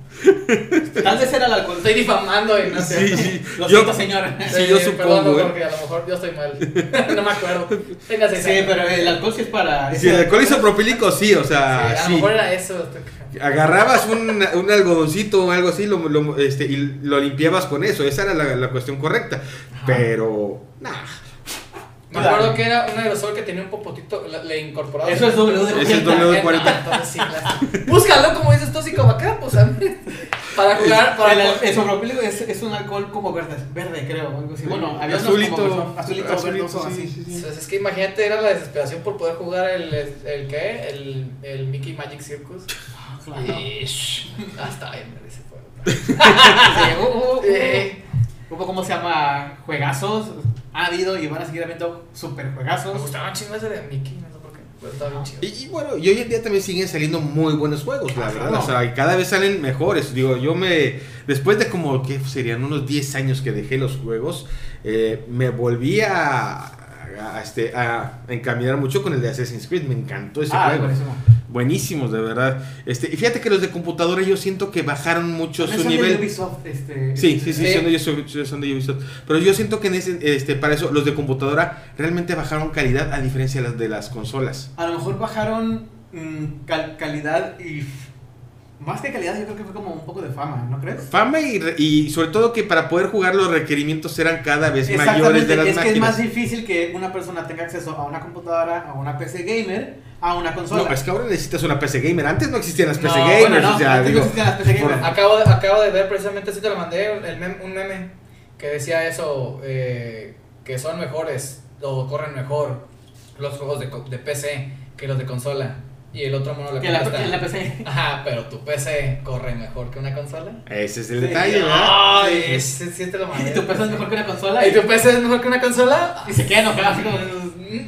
Tal vez era el alcohol. Estoy difamando y no sé. Sí, sí. Lo Yo- siento, señora. Sí, yo supongo, Perdón, ¿eh? porque a lo mejor yo estoy mal. no me acuerdo. Tenga seis Sí, años. pero el alcohol sí es para. Si el alcohol isopropílico, sí, o sea, Sí, a sí. lo mejor era eso. estoy- Agarrabas un, un algodoncito o algo así lo, lo- este, y lo limpiabas con eso. Esa era la, la cuestión correcta. Pero, nah. Me acuerdo que era un aerosol que tenía un popotito, le, incorporaba. Eso es W de Ese es 40. W. Ah, entonces sí, claro. Búscalo como dices como acá, pues. Para jugar, para El, el isopropílico es, es un alcohol como verde, verde creo, o algo así. Bueno, había azulito, como azulito, azulito, verdoso, sí, así. sí, sí. Entonces, es que imagínate, era la desesperación por poder jugar el, el, ¿qué? El, el Mickey Magic Circus. Ah, claro. Hasta ahí me dice. Sí, hubo, hubo- Eh. hubo, ¿cómo se llama? Juegazos. Ha habido y van a seguir habiendo super Me gustaba chingo ese de Mickey, no sé por qué. Pero estaba bien chido. Y, y bueno, y hoy en día también siguen saliendo muy buenos juegos, la Ah, verdad. claro. O sea, y cada vez salen mejores. Digo, yo me. Después de como que serían unos 10 años que dejé los juegos, eh, me volví a, a, este, a encaminar mucho con el de Assassin's Creed. Me encantó ese Ah, juego. buenísimo. Buenísimos, de verdad. Este, y fíjate que los de computadora yo siento que bajaron mucho También su son de nivel. Ubisoft, este, Sí, sí, sí, Sí. Son, de Ubisoft, son de Ubisoft. Pero yo siento que en ese, este, para eso los de computadora realmente bajaron calidad a diferencia de las de las consolas. A lo mejor bajaron mm, cal- calidad y. Más que calidad, yo creo que fue como un poco de fama, ¿no crees? Fama y, y sobre todo que para poder jugar los requerimientos eran cada vez mayores de las es que es más difícil que una persona tenga acceso a una computadora, a una PC gamer, a una consola. No, es que ahora necesitas una PC gamer. Antes no existían las PC No, gamers. bueno, no, o sea, antes no existían las PC por- gamers. Acabo de, acabo de ver precisamente, si te lo mandé, el mem- un meme que decía eso, eh, que son mejores o corren mejor los juegos de, PC que los de consola. Y el otro mono le que la, contesta, que la PC. Ajá, pero tu PC corre mejor que una consola. Ese es el Sí. detalle, ¿verdad? Ay, ese sí te lo mandé. ¿Y tu PC es mejor que una consola? ¿Y tu PC es mejor que una consola? Y se queda enojado así como...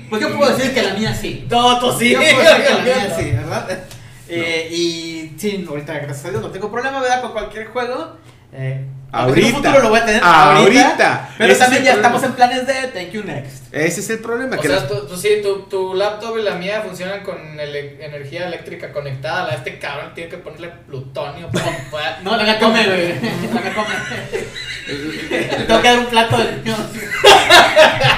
Pues yo puedo decir que la mía sí. No, tú sí. Yo puedo decir que la mía sí, ¿verdad? Eh, y sí, ahorita gracias a Dios no tengo problema, ¿verdad? Con cualquier juego. Eh, aunque en un Ahorita. futuro lo voy a tener Ahorita. ahorita. Pero Ese también es ya estamos en planes de thank you next. Ese es el problema. O que sea, las- tú, tú sí, tu, tu laptop y la mía funcionan con ele- energía eléctrica conectada. La de este cabrón tiene que ponerle plutonio para que No, la mía come, güey. La mía come. Le tengo que dar un plato de niño.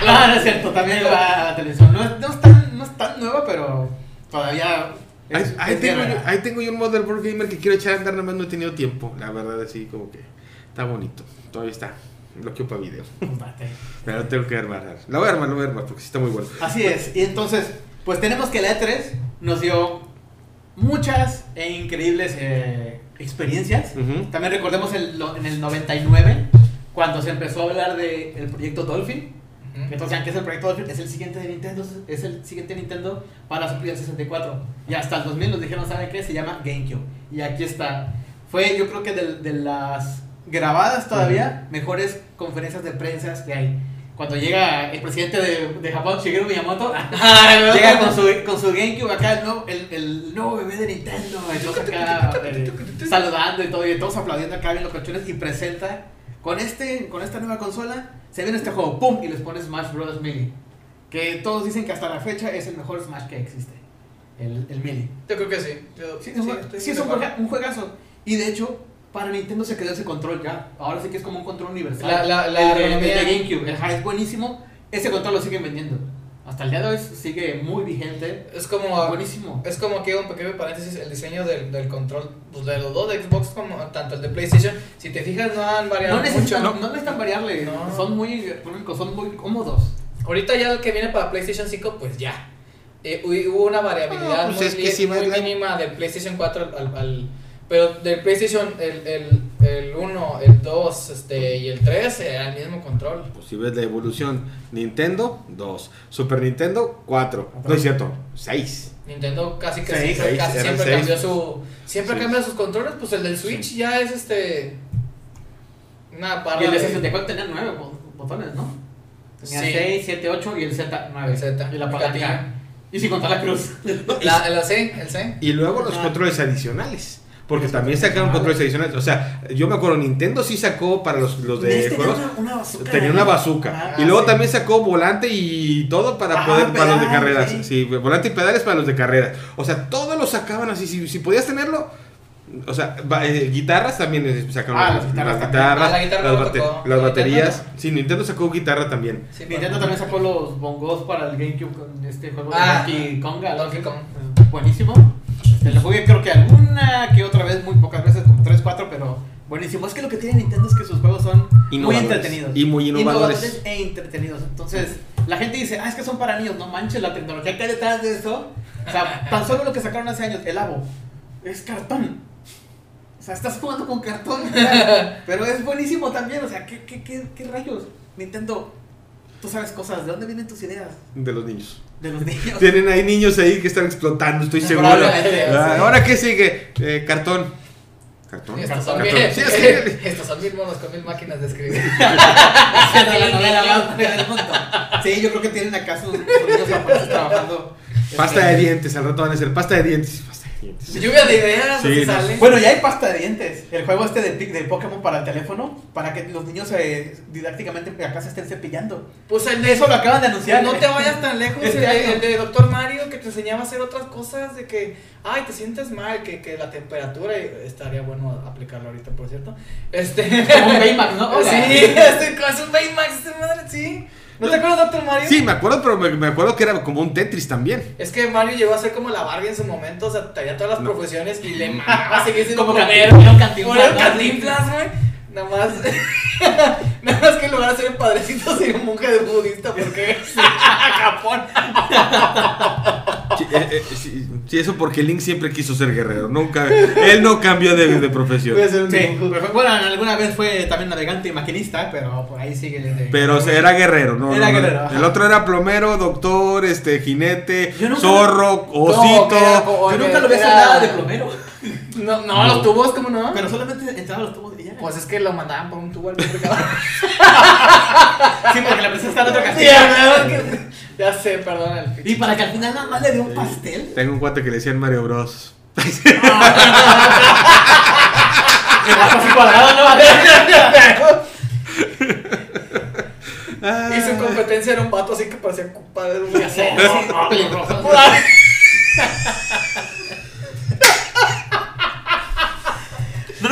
No, no es cierto, también va a la televisión. No es, no es, tan, no es tan nueva, pero todavía. Ahí, es- ahí es tengo, yo, ahí tengo yo un motherboard gamer que quiero echar a andar, nada más no he tenido tiempo. La verdad, así como que está bonito. Todavía está. Lo que para video. Pero tengo que armar. La voy a armar, la voy a armar porque sí está muy bueno. Así es. Y entonces, pues tenemos que la E3 nos dio muchas e increíbles eh, experiencias. También recordemos el, lo- en el 99, cuando se empezó a hablar del proyecto Dolphin. Entonces, aunque es el proyecto Dolphin, es el siguiente de Nintendo, es el siguiente Nintendo para el 64. Y hasta el 2000 nos dijeron, ¿saben qué? Se llama GameCube. Y aquí está. Fue, yo creo que de, de las grabadas todavía, mejores conferencias de prensa que hay. Cuando llega el presidente de, de Japón, Shigeru Miyamoto, llega con su, con su GameCube acá, el nuevo, el, el nuevo bebé de Nintendo, y todos acá eh, saludando y todo, y todos aplaudiendo acá bien los cochones, y presenta, con, este, con esta nueva consola, se viene este juego, ¡pum! Y les pone Smash Bros. Melee. Que todos dicen que hasta la fecha es el mejor Smash que existe, el, el Melee. Yo creo que sí. Yo- Sí, es un- estoy sí, es un juegazo. Y de hecho, para Nintendo se quedó ese control ya. Ahora sí que es como un control universal. La- la- la el, de, el de. GameCube. El es buenísimo. Ese control lo siguen vendiendo. Hasta el día de hoy sigue muy vigente. Es como, Buenísimo. es como que un pequeño paréntesis, el diseño del, del control, pues de los dos, de Xbox como tanto el de PlayStation, si te fijas no han variado No necesitan, mucho. no, no necesitan variarle. No. Son muy son muy cómodos. Ahorita ya el que viene para PlayStation 5, pues ya. Eh, hu- hubo una variabilidad Ah, pues muy, es que muy mínima del PlayStation 4 al, al- al- pero del PlayStation el, el, el 1, el 2 este, y el 3 era el mismo control. Pues si ves la evolución, Nintendo, 2. Super Nintendo, 4. No es cierto, 6. Nintendo casi que Seis, siempre, seis, casi siempre seis. cambió su siempre Sí. cambia sus controles, pues el del Switch ya es este una barra Y el de de- 64 tenía 9 botones, ¿no? Tenía Sí. 6, 7, 8 y el Z 9. El Z, Y la palanca. Y sin contar la cruz. la, el C, el C. Y luego los Ajá. controles adicionales. Porque también sacaron controles adicionales. O sea, yo me acuerdo, Nintendo sí sacó para los, los de Este juegos. tenía una, una bazooka. Tenía una bazooka. Ajá, y luego sí. también sacó volante y todo para Ah, poder para los de carreras. sí. Sí, volante y pedales para los de carreras. O sea, todos lo sacaban así. Si, si podías tenerlo. O sea, eh, guitarras también eh, sacaron Ah, las, las guitarras las guitarras, Ah, la guitarra las, no bate- tocó. las La baterías. guitarra Sí, Nintendo sacó guitarra también. Sí, Nintendo bueno. también sacó los bongos para el GameCube con este juego Ah, de Donkey Kong. Donkey Kong. Buenísimo. Este, lo jugué creo que alguna que otra vez, muy pocas veces, como 3, 4, pero buenísimo. Es que lo que tiene Nintendo es que sus juegos son muy Innovadores. entretenidos. Y muy innovadores. e entretenidos. Entonces, la gente dice, ah, es que son para niños. No manches la tecnología que hay detrás de eso. O sea, tan solo lo que sacaron hace años, el Avo, es cartón. O sea, estás jugando con cartón. pero es buenísimo también. O sea, ¿qué, qué, qué, qué rayos? Nintendo, tú sabes cosas. ¿De dónde vienen tus ideas? De los niños. De los niños. Tienen ahí niños ahí que están explotando, estoy seguro. Ah. Ahora qué sigue? Eh, cartón. Cartón. Estos son, Cartón. mil, Sí, es que- estos son mil monos con mil máquinas de escribir. Sí, yo creo que tienen acá sus, sus niños japoneses trabajando. Pasta Este, de dientes, al rato van a ser pasta de dientes. Lluvia de ideas, Sí, no. sale. Bueno, ya hay pasta de dientes. El juego este de, Pokémon para el teléfono, para que los niños eh, didácticamente acá se estén cepillando. Pues el de Eso lo acaban de anunciar. No te vayas tan lejos, Este el, de, año. el de Doctor Mario que te enseñaba a hacer otras cosas, de que, ay, te sientes mal, que, que la temperatura, estaría bueno aplicarlo ahorita, por cierto. Este. Como un Baymax, ¿no? Hola. Sí, este, es un Baymax, madre, sí. ¿No te acuerdas de Doctor Mario? Sí, me acuerdo, pero me, me acuerdo que era como un Tetris también. Es que Mario llegó a ser como la Barbie en su momento, o sea, tenía todas las No. profesiones y le mamaba seguir siendo Como. Cantinflas, un Cantinflas, Como era ¿no? Cantinflas, güey. Nada más. Nada más que en lugar de ser el padrecito, sería un monje de budista, porque. Japón. Sí, eh, eh, sí, sí, eso porque Link siempre quiso ser guerrero. Nunca, él no cambió de, de profesión. Sí, bueno, alguna vez fue también navegante y maquinista, pero por ahí sigue. de- Pero o sea, era guerrero, ¿no? Era no, guerrero. El otro era plomero, doctor, este, jinete, zorro, No, que era osito. Yo nunca lo hacer era- nada de plomero. No, no, los tubos, ¿cómo no? Pero solamente entraba a los tubos. Pues es que lo mandaban por un tubo al complicado. sí, porque la princesa está en otro Sí, castillo. ya, que- ya sé, perdón. El Y para que al final nada más le dé un pastel. Tengo un cuate que le decían Mario Bros. El vaso así cuadrado, ¿no? Y su competencia era un vato así que parecía padre de un Ya sé, mono. sí, peligroso.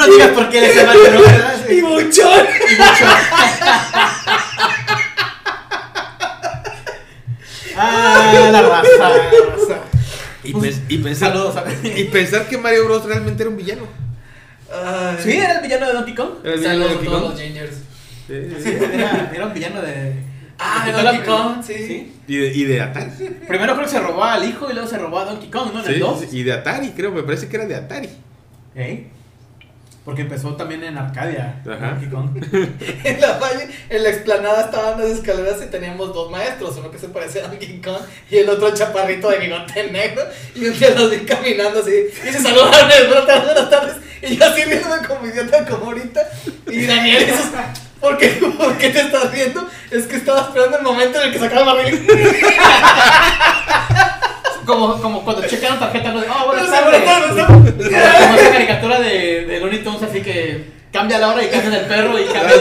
No digas por qué le se llama el ¿verdad? Y buchón. Ah, la raza, la raza. Y, pens- y pensar, Saludos a y pensar que Mario Bros realmente era un villano. Ay. Sí, era el villano de Donkey Kong. Era el villano de Saludos a Donkey todos Kong. los gingers. Sí, Sí, era, era un villano de. Ah, de de Donkey Kong, sí. Y de, y de Atari. Primero creo que se robó al hijo y luego se robó a Donkey Kong, ¿no? En el Sí, 2. y de Atari, creo, me parece que era de Atari. ¿Eh? Porque empezó también en Arcadia. Ajá. En la valle, en la explanada estaban las escaleras y teníamos dos maestros, uno que se parecía a Donkey Kong y el otro chaparrito de bigote negro. Y un día los vi caminando así y se saludaron el buenas tardes, buenas tardes. Y yo así viendo como idiota como ahorita. Y Daniel dice, ¿por qué, ¿por qué te estás viendo? Es que estaba esperando el momento en el que sacaron la película. Como, como cuando checan la tarjeta, no de, oh, buenas tardes. Como esa caricatura de, de Looney Tunes, así que cambia la hora y cambian el perro y cambian.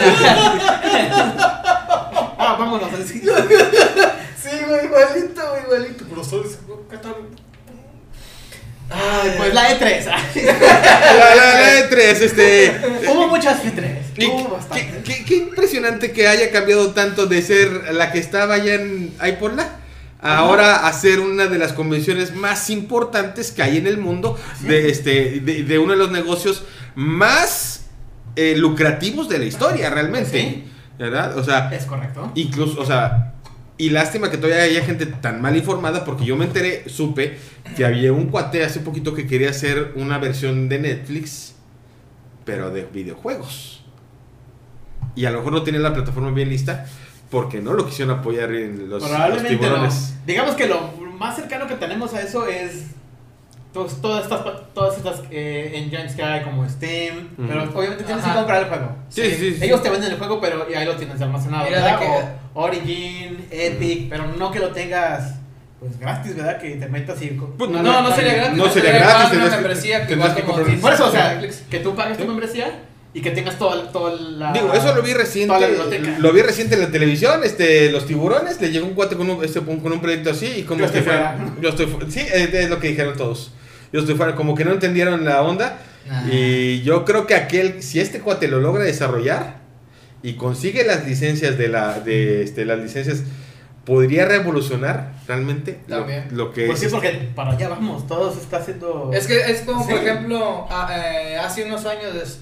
ah, vámonos. Así. Sí, güey, igualito, güey, igualito. Pero sabes, ¿qué tal? Ay, Pues la E3. La, la, la E3, este. Hubo muchas E3. Y Hubo qué, bastante. qué- qué impresionante que haya cambiado tanto de ser la que estaba allá en ahí por la a ahora a ser una de las convenciones más importantes que hay en el mundo de este de, de uno de los negocios más eh, lucrativos de la historia realmente, Sí. ¿verdad? O sea, Es correcto. incluso, o sea, y lástima que todavía haya gente tan mal informada porque yo me enteré, supe que había un cuate hace poquito que quería hacer una versión de Netflix, pero de videojuegos. Y a lo mejor no tiene la plataforma bien lista porque no lo quisieron apoyar en los, los Probablemente no. Digamos que lo más cercano que tenemos a eso es tos- todas estas, todas estas eh, engines que hay como Steam. Pero obviamente tienes Ajá. que comprar el juego. Sí, sí, sí. Ellos te venden el juego, pero y ahí lo tienes almacenado. ¿verdad? de que- O Origin, Epic, pero no que lo tengas pues gratis, ¿verdad? Que te metas y. Pues, No, no, no sería gratis. No sería gratis, una que- membresía que tendrías igual que como comprar- Disney, Por eso, o sea, Netflix. que tú pagues tu Sí. membresía y que tengas toda, toda la. Digo, eso lo vi reciente. toda la biblioteca. Lo vi reciente en la televisión. Este, los tiburones. Le llegó un cuate con un, este, con un proyecto así. Y como Yo que estoy fuera. Yo estoy fu- Sí, es, lo que dijeron todos. Yo estoy fuera. Como que no entendieron la onda. Nah. Y yo creo que aquel. Si este cuate lo logra desarrollar. Y consigue las licencias de la. De este, las licencias. Podría revolucionar realmente lo, También. lo que Pues sí, es. porque para allá vamos, todo se está haciendo. Es que es como, por Sí. ejemplo, a- eh, hace unos años es-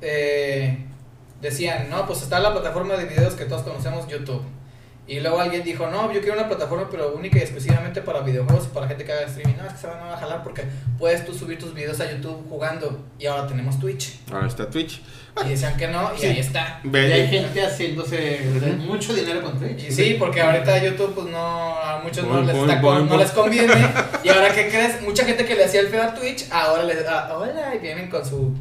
eh, decían, no, pues está la plataforma de videos que todos conocemos, YouTube. Y luego alguien dijo, no, yo quiero una plataforma, pero única y exclusivamente para videojuegos, para gente que haga streaming. No, es que se van a jalar porque puedes tú subir tus videos a YouTube jugando. Y ahora tenemos Twitch. Ahora está Twitch. Y decían que no, y Sí. ahí está. Y hay gente haciéndose mucho dinero con Twitch. Y sí, porque ahorita YouTube pues no a muchos no, les, está no les conviene. y ahora qué crees, mucha gente que le hacía el feo a Twitch, ahora le ah, hola y vienen con su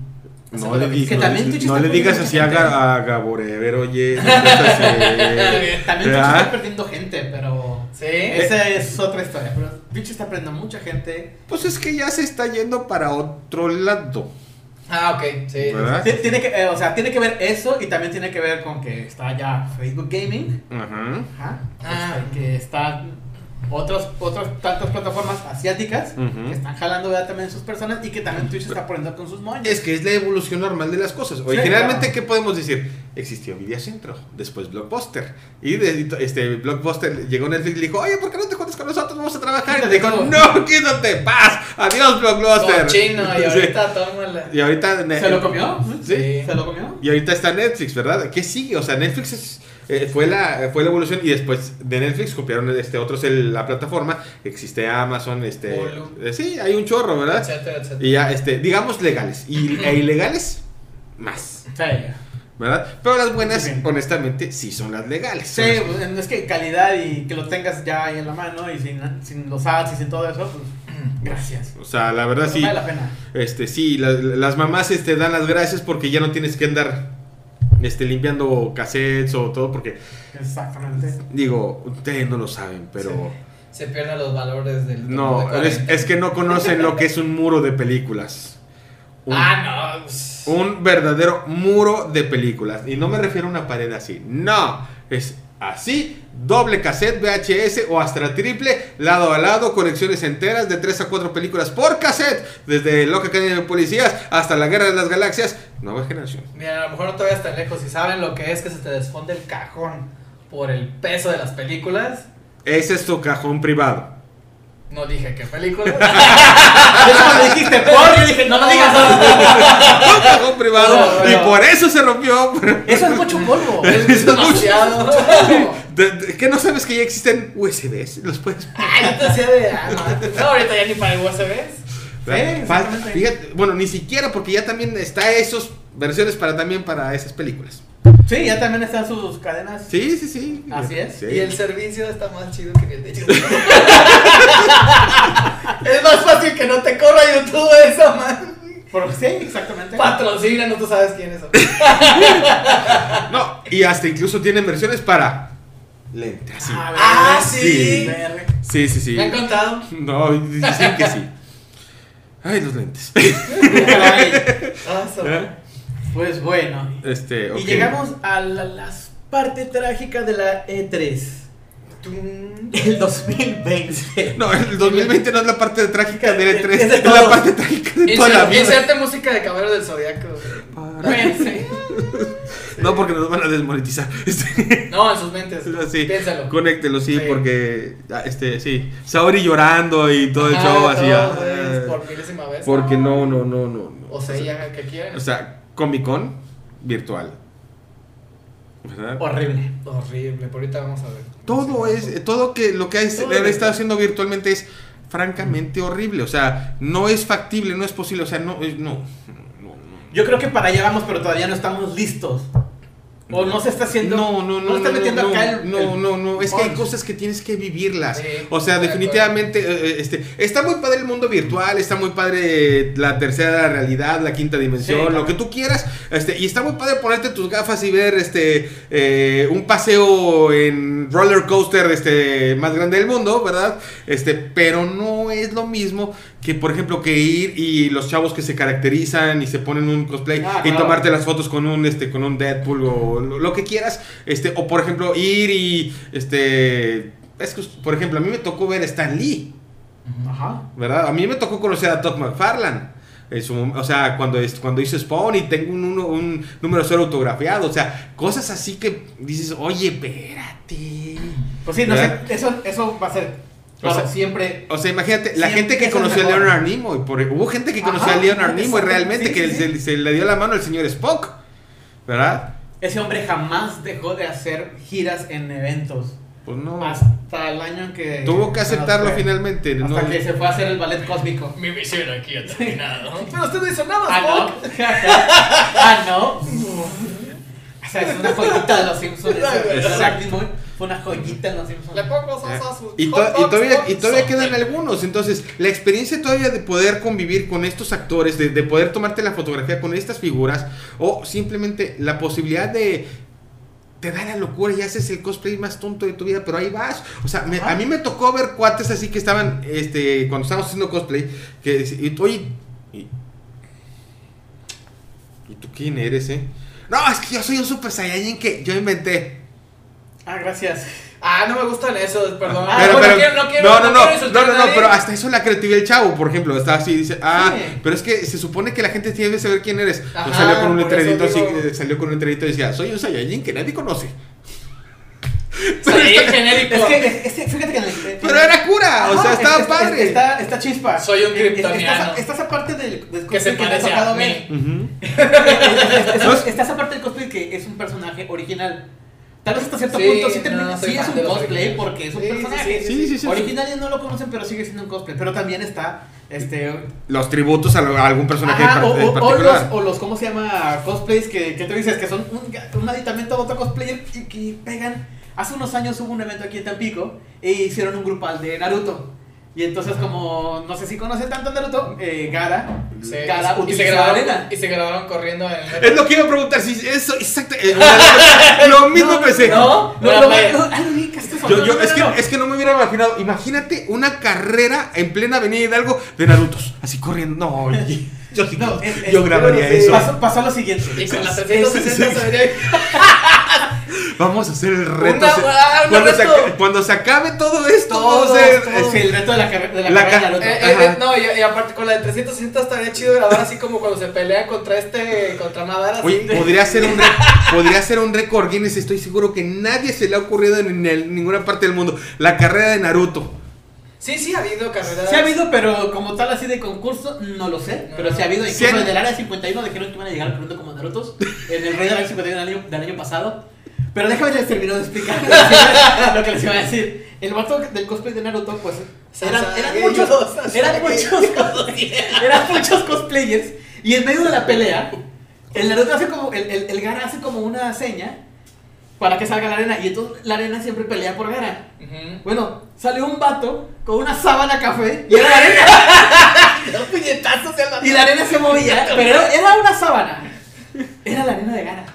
No le, di- que no, también le- Twitch no está le digas así gente. A Gaborever, oye. no seas así. También Twitch está perdiendo gente, pero. Sí. Esa es otra historia. Pero Twitch está perdiendo mucha gente. Pues es que ya se está yendo para otro lado. Ah, ok, sí. Tiene que, eh, o sea, tiene que ver eso y también tiene que ver con que está ya Facebook Gaming. Ajá. Ajá. Ah. Este, que están otros, otras tantas plataformas asiáticas que están jalando ¿verdad? también sus personas y que también Twitch está poniendo con sus moños. Es que es la evolución normal de las cosas. Sí, Originalmente, claro. ¿qué podemos decir? Existió Media Centro, después Blockbuster. Y de, este Blockbuster llegó Netflix y dijo, oye, ¿por qué no te juntas con nosotros? Vamos a trabajar. Y le dijo, no, quítate, paz. Adiós, Blockbuster. Cochino, y Sí. ahorita tómala. Y ahorita... ne- ¿Se lo comió? Sí. ¿Se lo comió? Y ahorita está Netflix, ¿verdad? ¿Qué sigue? O sea, Netflix es, eh, fue, la, fue la evolución y después de Netflix copiaron este, otros el- la plataforma. Existe Amazon, este... Eh, sí, hay un chorro, ¿verdad? Etcétera, etcétera. Y ya, este, digamos legales. Y, e ilegales, más. Sí. ¿Verdad? Pero las buenas, Sí. honestamente, sí son las legales. Sí, pues, es que calidad y que lo tengas ya ahí en la mano y sin, sin los ads y sin todo eso, pues gracias. O sea, la verdad sí. vale la pena. Este, sí, la- las mamás este, dan las gracias porque ya no tienes que andar este, limpiando cassettes o todo porque, Exactamente. digo, ustedes no lo saben, pero... Se pierden los valores del. No, de es, 40. es que no conocen lo que es un muro de películas. Un, Ah, no. un verdadero muro de películas. Y no me refiero a una pared así. No, es así, doble cassette, VHS o hasta triple, lado a lado, colecciones enteras de 3 a 4 películas por cassette. Desde Loca Academia de Policías hasta La Guerra de las Galaxias. Nueva generación. Mira, a lo mejor no te vayas tan lejos. Si saben lo que es que se te desfonde el cajón por el peso de las películas. Ese es tu cajón privado. No dije qué película. Es cuando dijiste por, yo dije, no lo digas. Un cajón privado. Bueno, bueno. Y por eso se rompió. Eso es mucho polvo. es es demasiado. De- de- ¿Qué no sabes que ya existen USBs? Los puedes Ay, yo te decía de. Ah, no, no, ahorita ya ni para el USB. ¿verdad? Sí, Fal- exactamente. Fíjate, bueno, ni siquiera porque ya también está esos versiones para también para esas películas. Sí, ya también están sus cadenas. Sí, sí, sí. Así es. Sí. Y el servicio está más chido que el de YouTube. es más fácil que no te corra YouTube esa, man. Por- sí, exactamente. Patrocina, no tú sabes quiénes son. No, y hasta incluso tienen versiones para lentes. Así. Ah, Ah, sí. Sí, sí, sí. Me han contado. No, dicen que sí. Ay, los lentes. Ay, Ah, so- ¿Eh? Pues bueno. Este. Y llegamos a la, la parte trágica de la E3. Tum. El 2020. No, el 2020 no es la parte trágica del E3, Es es, de la parte trágica de toda la vida. inserte música de Caballero del Zodiaco. No, porque nos van a desmonetizar. Este, No, en sus mentes. sí, Piénsalo. conéctelo, sí, Sí. porque, ah, este, sí, Saori llorando y todo el Ajá, show así. ah, güey, por milésima vez. porque no, no, no, no. no. O sea, ya que quieren. O sea, Comic Con virtual. ¿Verdad? Horrible. Horrible, por ahorita vamos a ver. Todo es, todo que lo que es- estado haciendo virtualmente es francamente horrible. O sea, no es factible, no es posible. O sea, no, no, no. Yo creo que para allá vamos, pero todavía no estamos listos. O no se está haciendo. No, no, no, No está no, metiendo no, acá el. no, no, no, es que hay cosas que tienes que vivirlas. Sí, O sea, de definitivamente, eh, eh, este, está muy padre el mundo virtual, está muy padre la tercera realidad, la quinta dimensión, Sí, lo que tú quieras, este, y está muy padre ponerte tus gafas y ver, este, eh, un paseo en roller coaster, este, más grande del mundo, ¿verdad? Este, pero no es lo mismo que, por ejemplo, que ir y los chavos que se caracterizan y se ponen un cosplay Ah, y claro. tomarte las fotos con un, este, con un Deadpool o lo, lo que quieras, este, o por ejemplo, ir y, este, es que, por ejemplo, a mí me tocó ver a Stan Lee, Ajá. ¿verdad? A mí me tocó conocer a Todd McFarlane. su o sea, cuando, cuando hice Spawn y tengo un, uno- un número cero autografiado. O sea, cosas así que dices, oye, espérate. Pues sí, no sé. Eso, eso va a ser. O sea, siempre. O sea, imagínate, la gente que conoció a. Leonard Nimoy. por- hubo gente que conoció Ajá, a Leonard Nimoy realmente, sí, que sí, se, sí. se le dio la mano al señor Spock. ¿Verdad? Ese hombre jamás dejó de hacer giras en eventos. Pues no. Hasta el año en que. Tuvo que aceptarlo finalmente. Hasta no- que se fue a hacer el ballet cósmico. Mi misión aquí ha terminado. Pero usted no hizo nada, Ah, no. Spock. ah, no. O sea, es una joyita de los Simpsons. Exacto. Fue una joyita de los Simpsons. Le pongo salsa a su Y, to- todavía, y quedan algunos. Entonces, la experiencia todavía de poder convivir con estos actores, de, de poder tomarte la fotografía con estas figuras, o simplemente la posibilidad de. Te da la locura y haces el cosplay más tonto de tu vida, pero ahí vas. O sea, me- a mí me tocó ver cuates así que estaban, este, cuando estábamos haciendo cosplay, que y, oye, y, ¿y tú quién eres, eh? No, es que yo soy un super saiyajin que yo inventé. Ah, gracias. Ah, no me gustan esos, perdón. Ah, Pero, bueno, pero- quiero- no quiero, no, no, no, quiero no, no, pero hasta eso la creatividad del chavo, por ejemplo, está así, dice, ah, Sí. pero es que se supone que la gente tiene que saber quién eres. Ajá, Pues salió con un letrerito así, digo. eh, salió con un letrerito y decía, soy un Saiyajin que nadie conoce. Sí, genérico. Es que, es que fíjate que. en el- Pero era cura, o sea, estaba es- es- padre. Está, está chispa. Soy un es- kryptoniano. Estás, estás aparte del, del que se ha parece tocado a mí. Estás aparte del cosplay que es un personaje original. Tal vez hasta cierto Sí, punto sí, termina- no, soy sí es un de cosplay porque es un Sí, sí, personaje. sí, Sí, sí, sí. Originales no lo conocen, pero sigue siendo un cosplay. Pero también está este. Los tributos a, lo- a algún personaje ajá, en o, o- los, o los, ¿cómo se llama? Cosplays que, que tú dices que son un, un aditamento de otro cosplayer y que pegan. Hace unos años hubo un evento aquí en Tampico e hicieron un grupal de Naruto. Y entonces, como no sé si conocen tanto Naruto, eh, Gara, Se- Gara y, se grabaron, arena. y se grabaron corriendo en el Es lo que iba a preguntar, si eso, exacto. eh, lo mismo pensé. No, No, no, no, me- no, ah, no, ¿qué estás Yo, hablando? yo, No, es, no, que, no. es que no me hubiera imaginado. Imagínate una carrera en plena avenida Hidalgo de Narutos, así corriendo. No, oye, yo, sí- No, es- es- yo grabaría eso. Pasó, pasó lo siguiente. Y con la Es- 360 sí. se vería. Vamos a hacer el reto. Una- ah, cuando, se, reto. cuando se acabe todo esto, Todos, vamos a hacer. Sí, el reto de la, carre- de la, La carrera ca- de Naruto. Eh, eh, no, y, y aparte con la de 360 estaría chido grabar así como cuando se pelea contra este, contra Madara. así Oye, de- podría ser, un re- podría ser un récord Guinness. Estoy seguro que nadie se le ha ocurrido en, el- ninguna parte del mundo. La carrera de Naruto. Sí, sí ha habido carreras. Sí ha habido, pero como tal así de concurso, no lo sé. No. Pero sí ha habido. Incluso han- el del área 51 dijeron que iban a llegar pronto como Narutos. En el rey del área 51 del año, del año pasado. Pero déjame les termino de explicar lo que les iba a decir. El vato del cosplay de Naruto, pues eran, eran muchos, eran muchos, eran muchos cosplayers. Y en medio de la pelea, El Naruto hace como, el, el, el Gara hace como una seña para que salga la arena. Y entonces la arena siempre pelea por Gara. Ujú. Bueno, salió un vato con una sábana café y era la arena. Y la arena se movía, pero era, era una sábana. Era la arena de Gara.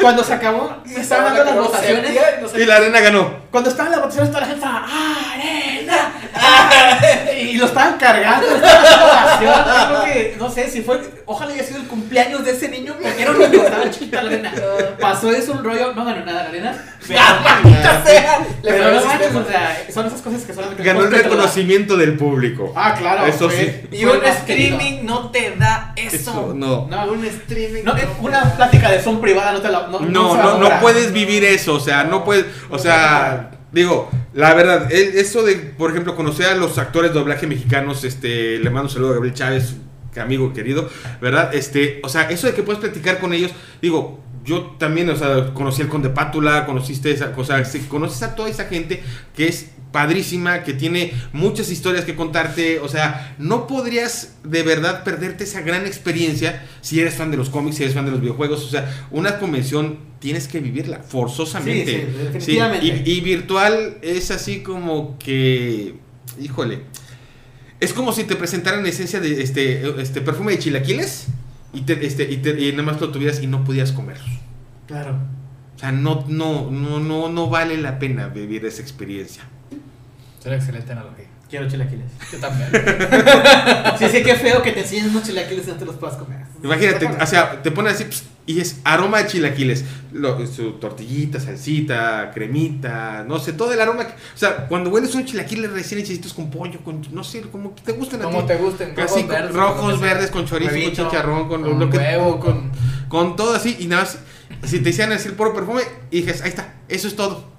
Cuando se acabó, me estaban dando las votaciones. Y la arena ganó. Cuando estaban las votaciones, toda la gente estaba ¡Arena! ¡Ah! Y lo estaban cargando. creo que, no sé si fue. Ojalá haya sido el cumpleaños de ese niño, porque era un niño, estaba chiquita la arena. Pasó eso un rollo, no ganó nada la arena. Pero, ¡Maldita sea! Le pero no manches, o sea, son esas cosas que solamente. Ganó el reconocimiento del público. Ah, claro. Eso fue- sí. Y un streaming no te da eso. Eso, no. No, Un streaming. No, eh, una plática de son privada no te la. No, No, la no, puedes vivir eso, o sea, no puedes, o sea, digo, la verdad, eso de, por ejemplo, conocer a los actores de doblaje mexicanos, este, le mando un saludo a Gabriel Chávez, amigo querido, ¿verdad? Este, o sea, eso de que puedes platicar con ellos, digo, yo también, o sea, conocí al Conde Pátula, conociste esa cosa, conoces a toda esa gente que es padrísima, que tiene muchas historias que contarte, o sea, no podrías de verdad perderte esa gran experiencia si eres fan de los cómics, si eres fan de los videojuegos, o sea, una convención tienes que vivirla forzosamente. Sí, sí, Sí, definitivamente. y, y virtual es así como que, híjole, es como si te presentaran en esencia de este, este perfume de chilaquiles y, te, este, y, te- y nada más lo tuvieras y no podías comerlos. Claro. O sea, no, no, no, no, no vale la pena vivir esa experiencia. Es una excelente analogía. Quiero chilaquiles. Yo también. Sí, sí, qué feo que te enseñen unos chilaquiles y no te los puedas comer. Imagínate, o sea, te pones así pss, y es aroma de chilaquiles. Lo- su tortillita, salsita, cremita, no sé, todo el aroma. que- o sea, cuando hueles un chilaquiles recién hechecitos con pollo, con, no sé, como que te gustan a Como ti. te gusten, Así, rojos con- verdes. rojos, con verdes, chorizo, Huevito, con chicharrón, con, con lo que huevo, con, con todo así y nada más. Si te hicieran así el puro perfume y dijes, ahí está, eso es todo.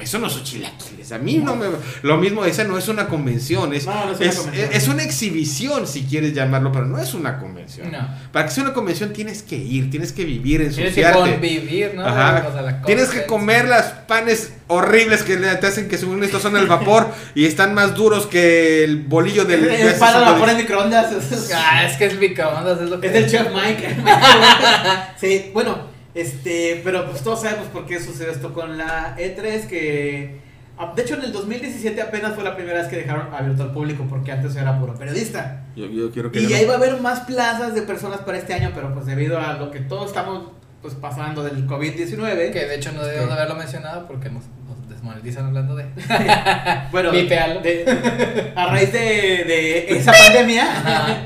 Eso no son chilaquiles. A mí no me. Lo mismo, esa no es una convención. Es, No, no es una es, convención. es una exhibición, si quieres llamarlo, pero no es una convención. No. Para que sea una convención tienes que ir, tienes que vivir, Tienes que ensuciarte. convivir, ¿no? Ajá. La Tienes que comer las panes horribles que te hacen que según esto son el vapor y están más duros que el bolillo del. de El ese pan a la tipo de- vapor en microondas. Es, es- Ah, es que es microondas, es lo que es del chef Mike. sí, bueno, este, pero pues todos sabemos por qué sucedió esto con la E3, que ah, de hecho en el 2017 apenas fue la primera vez que dejaron abierto al público porque antes era puro periodista. Yo, yo quiero que. Y ahí va a haber más plazas de personas para este año, pero pues debido a lo que todos estamos pues pasando del COVID-19, Que de hecho no debemos de haberlo mencionado porque nos, nos desmonetizan hablando de. bueno, de- a raíz de, de esa pandemia, Ajá.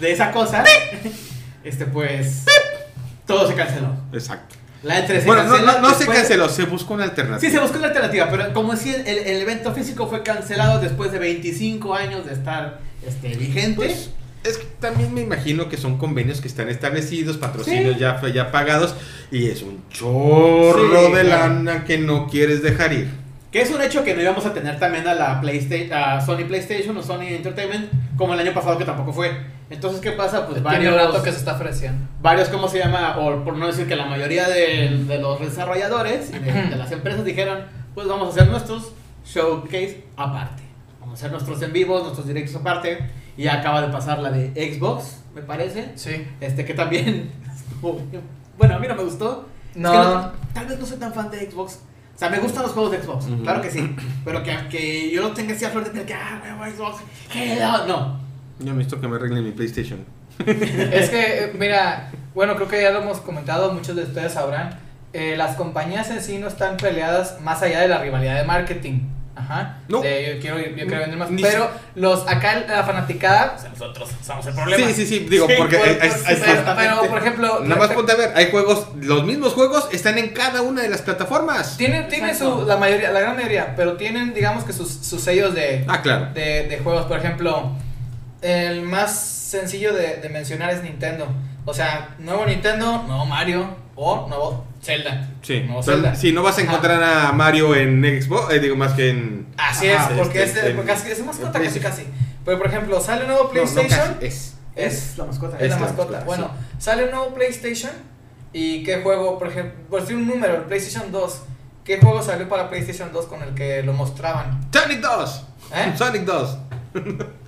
de esa cosa, este pues todo se canceló. Exacto. La E3 se Bueno, no, no, no se canceló, se buscó una alternativa. Sí, se buscó una alternativa, pero como si el, el evento físico fue cancelado después de 25 años de estar este, vigente. Pues, es que también me imagino que son convenios que están establecidos, patrocinios Sí. ya, ya pagados, y es un chorro Sí, de claro. lana que no quieres dejar ir. Que es un hecho que no íbamos a tener también a la PlayStation, a Sony PlayStation o Sony Entertainment, como el año pasado que tampoco fue. Entonces, ¿qué pasa? Pues Tiene varios, rato que se está ofreciendo. varios, ¿cómo se llama? O por no decir que la mayoría de, de los desarrolladores y de, de las empresas dijeron, pues vamos a hacer nuestros showcase aparte. Vamos a hacer nuestros en vivos, nuestros directos aparte. Y acaba de pasar la de Xbox, me parece. Sí. Este que también. bueno, a mí no me gustó. Es No. que no- tal vez no soy tan fan de Xbox. O sea, me gustan los juegos de Xbox, Ujú. claro que sí. Pero que, que yo no tenga así a flor de piel que, ah, huevo, Xbox, hello. No. Yo necesito que me arreglen mi PlayStation. Es que, eh, mira, bueno, creo que ya lo hemos comentado, muchos de ustedes sabrán. eh, las compañías en sí no están peleadas más allá de la rivalidad de marketing. Ajá. No. De, yo, quiero, yo quiero vender más. Ni Pero los acá, la fanaticada, o sea, nosotros somos el problema. Sí, sí, sí, digo, Sí, porque Pero, por ejemplo, nada más ponte a ver, hay juegos, los mismos juegos están en cada una de las plataformas. tienen, tienen su, la mayoría, la gran mayoría, pero tienen, digamos que sus, sus sellos de, Ah, claro. de, de juegos. Por ejemplo, el más sencillo de, de mencionar es Nintendo. O sea, nuevo Nintendo, nuevo Mario o nuevo Zelda. Sí, Nuevo pero Zelda. sí, no vas a Ajá. encontrar a Mario en Xbox, eh, digo más que en... Así Ajá, es, porque este, es, en- porque es mascota casi PlayStation. casi. Pero por ejemplo, sale un nuevo No, no, PlayStation. casi, es. es, la mascota. es la mascota. mascota, Bueno, sí. sale un nuevo PlayStation. ¿Y qué juego, por ejemplo, por decir un número, el PlayStation 2? ¿Qué juego salió para PlayStation 2 con el que lo mostraban? Sonic 2. ¿Eh? Sonic 2.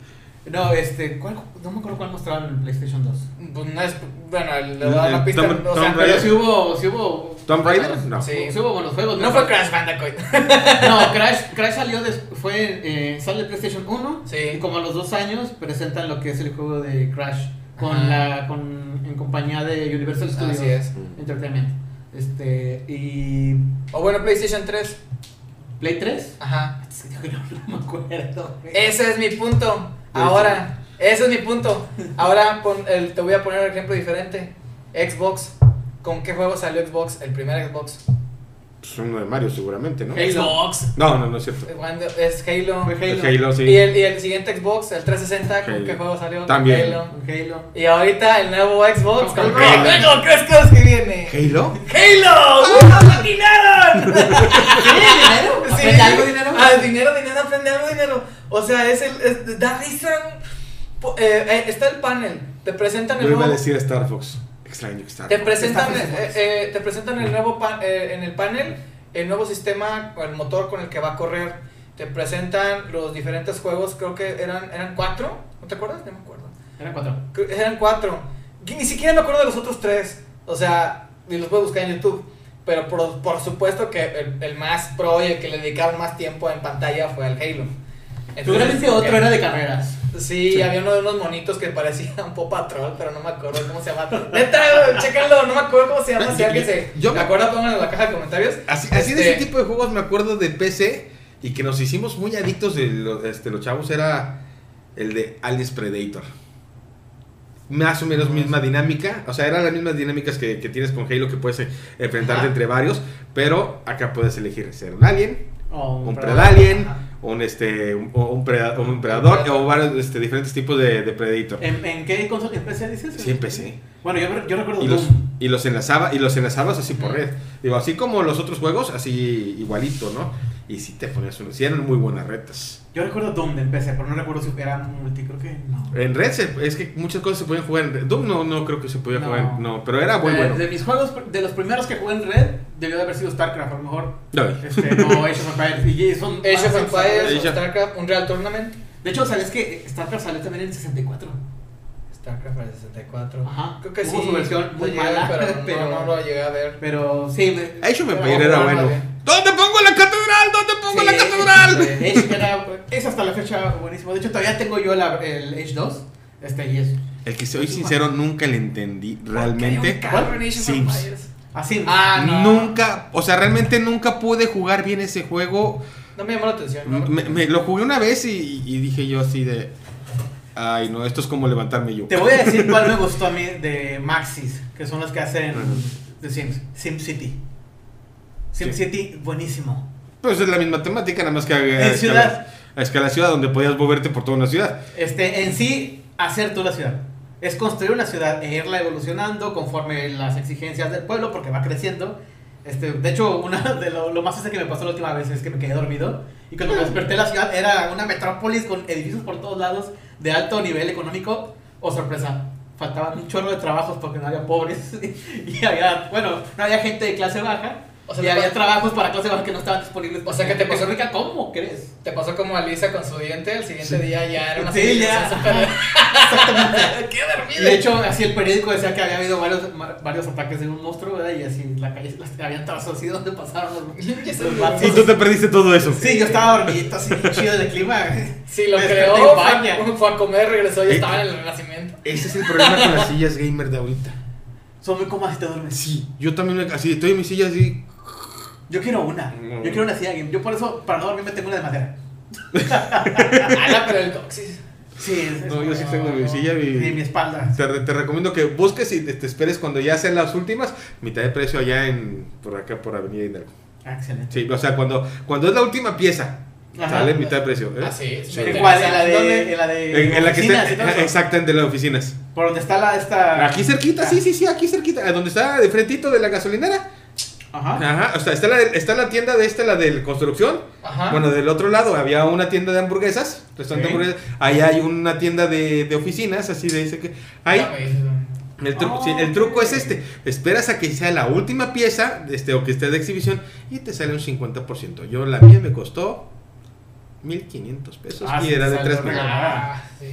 No, este, ¿cuál, no me acuerdo cuál mostraron en PlayStation 2. Pues no es. Bueno, le voy a dar El la pista. Tomb- o sea, Tomb Pero Raider. sí hubo, sí hubo. ¿Tomb Raider? No. Sí. Sí hubo buenos juegos. No fue Crash Bandicoot. No, Crash, Crash salió des- fue eh, sale de PlayStation 1 Sí. y como a los dos años presentan lo que es el juego de Crash con Ajá. la con en compañía de Universal Studios Así es. Entertainment. Este y O bueno, PlayStation 3. Play 3. Ajá. No me acuerdo. Ese es mi punto. Ahora, ese es mi punto. Ahora pon- el- te voy a poner un ejemplo diferente. Xbox. ¿Con qué juego salió Xbox? El primer Xbox. Pues uno de Mario, seguramente, ¿no? Halo. Xbox. No, no, no es cierto. Cuando- Es Halo. Fue Halo. Halo, sí. Y, el, y el siguiente Xbox, el 360, ¿con qué juego salió? También. Halo. Con Halo. Y ahorita el nuevo Xbox, Con ¿con Halo. qué juego crees que es que viene? ¿Halo? ¡Halo! ¡Uh, ¡Lo atinaron! dinero? ¿Aprende algo, dinero? Ah, dinero, dinero, aprende algo, dinero. O sea, es el. es- da risa. Eh, eh, está el panel. Te presentan el Yo iba a nuevo. decir Star Fox. Extraño Star Te presentan, eh, eh, te presentan el nuevo pan- eh, en el panel el nuevo sistema, el motor con el que va a correr. Te presentan los diferentes juegos, creo que eran, eran cuatro, ¿no te acuerdas? No me acuerdo. Eran cuatro. Eran cuatro. Ni siquiera me acuerdo de los otros tres. O sea, y los puedo buscar en YouTube. Pero por, por supuesto que el, el más pro y el que le dedicaron más tiempo en pantalla fue al Halo. Seguramente otro eh, era de carreras. Sí, Sí. había uno de unos monitos que parecían Pop Patrol, pero no me acuerdo cómo se llama. Neta, chécalo, no me acuerdo cómo se llama. Si Yo- alguien se yo me pónganlo en la caja de comentarios. Así, así de Este, ese tipo de juegos me acuerdo de PC y que nos hicimos muy adictos de los, este, los chavos era el de Alice Predator. Más o menos misma dinámica, o sea, eran las mismas dinámicas que, que tienes con Halo que puedes eh, enfrentarte Ajá. entre varios, pero acá puedes elegir ser un alien, O un predador. predalien. Un este un, un, preda- un predador o varios este, diferentes tipos de, de Predator. ¿En, en qué consola? ¿En PC dices? Sí, en PC. Bueno, yo, yo recuerdo Y los, y los enlazaba y los enlazabas así por red. Digo, así como los otros juegos, así igualito, ¿no? Y sí te ponías uno, sí eran muy buenas retas. Yo recuerdo Doom en PC, pero no recuerdo si era multi, creo que no. En red se- es que muchas cosas se podían jugar en red. Doom no, no creo que se podía No. jugar, en- no, pero era muy de, bueno. de mis juegos, de los primeros que jugué en Red, debió de haber sido StarCraft, a lo mejor. No, Este, o Age of Empires. Son Age of Empires, StarCraft, un Real Tournament. De hecho, ¿sabes que StarCraft salió también en 64? StarCraft para el 64. Ajá. Creo que Hubo sí. su versión muy mala, pero, no- pero- no, lo llegué a ver. Pero sí, me- Age of Empires era bueno. ¿Dónde pongo la catedral? ¿Dónde pongo Sí, la catedral? Era, es hasta la fecha buenísimo. De hecho, todavía tengo yo la- el Age 2. Este, y es El que soy sincero, nunca le entendí realmente. ¿Por qué hay un carro en Age of Sims. Así. Ah, no. Nunca, o sea, realmente nunca pude jugar bien ese juego. No me llamó la atención. ¿no? Me, me- lo jugué una vez y, y dije yo así de. Ay, no, esto es como levantarme yo. Te voy a decir cuál me gustó a mí de Maxis, que son los que hacen. The Sims. SimCity. Sí. SimCity, buenísimo. Pues es la misma temática, nada más que a, a En escala, ciudad. a escala ciudad, donde podías moverte por toda una ciudad. Este, en sí, hacer tú la ciudad. Es construir una ciudad e irla evolucionando conforme las exigencias del pueblo, porque va creciendo. Este, de hecho, una de lo, lo más este que me pasó la última vez es que me quedé dormido. Y cuando me desperté, la ciudad era una metrópolis con edificios por todos lados de alto nivel económico. Oh, sorpresa, faltaban un chorro de trabajos porque no había pobres. y había, bueno, no había gente de clase baja. O sea, y había trabajos para clase baja que no estaban disponibles. O sea, que te pasó- rica, ¿cómo crees? Te pasó como a Lisa con su diente, el siguiente día ya era una Sí, ya. Exactamente. ¡Qué Y dormida! de hecho, así el periódico decía que había habido varios, varios ataques de un monstruo, ¿verdad? Y así la calle, las, habían trazos así donde pasaron los, los. Y tú te perdiste todo eso. Sí, yo estaba dormidito, así, chido de clima. Sí, lo Me creó, en fue, a- fue a comer, regresó y Eh, estaba en el renacimiento. Ese es el problema con las sillas gamer de ahorita. Son muy cómodas y te duermes. Sí, yo también me- así estoy en mi silla así. Yo quiero una. No. Yo quiero una silla game. Yo por eso, para no dormirme, tengo una de madera. Ala, pero el coxis. Sí, es, No, es- yo sí tengo mi silla y y mi espalda. te, te recomiendo que busques y te, te esperes cuando ya sean las últimas, mitad de precio allá en por acá por Avenida Hidalgo. Ah, excelente. Sí, o sea, cuando cuando es la última pieza, Ajá. sale mitad de precio. ¿eh? Ah, sí. Sí. ¿En cuál? ¿En la ¿Dónde? de, en la de En, en la que está exactamente de las oficinas. Por donde está la esta. Aquí cerquita, sí, sí, sí, aquí cerquita, donde está de frentito de la gasolinera. Ajá. Ajá, o sea, está la, de- está la tienda de esta, la de construcción. Ajá. Bueno, del otro lado había una tienda de hamburguesas, restaurante Sí. de hamburguesas. Ahí hay una tienda de, de oficinas, así de ese que. Ahí, el, tru- Oh, sí, el truco ok. es este: esperas a que sea la última pieza, este, o que esté de exhibición, y te sale un 50%. Yo, la mía me costó 1500 pesos Ah, y sí, era de sale 3 un megas. regalo. Ah, sí.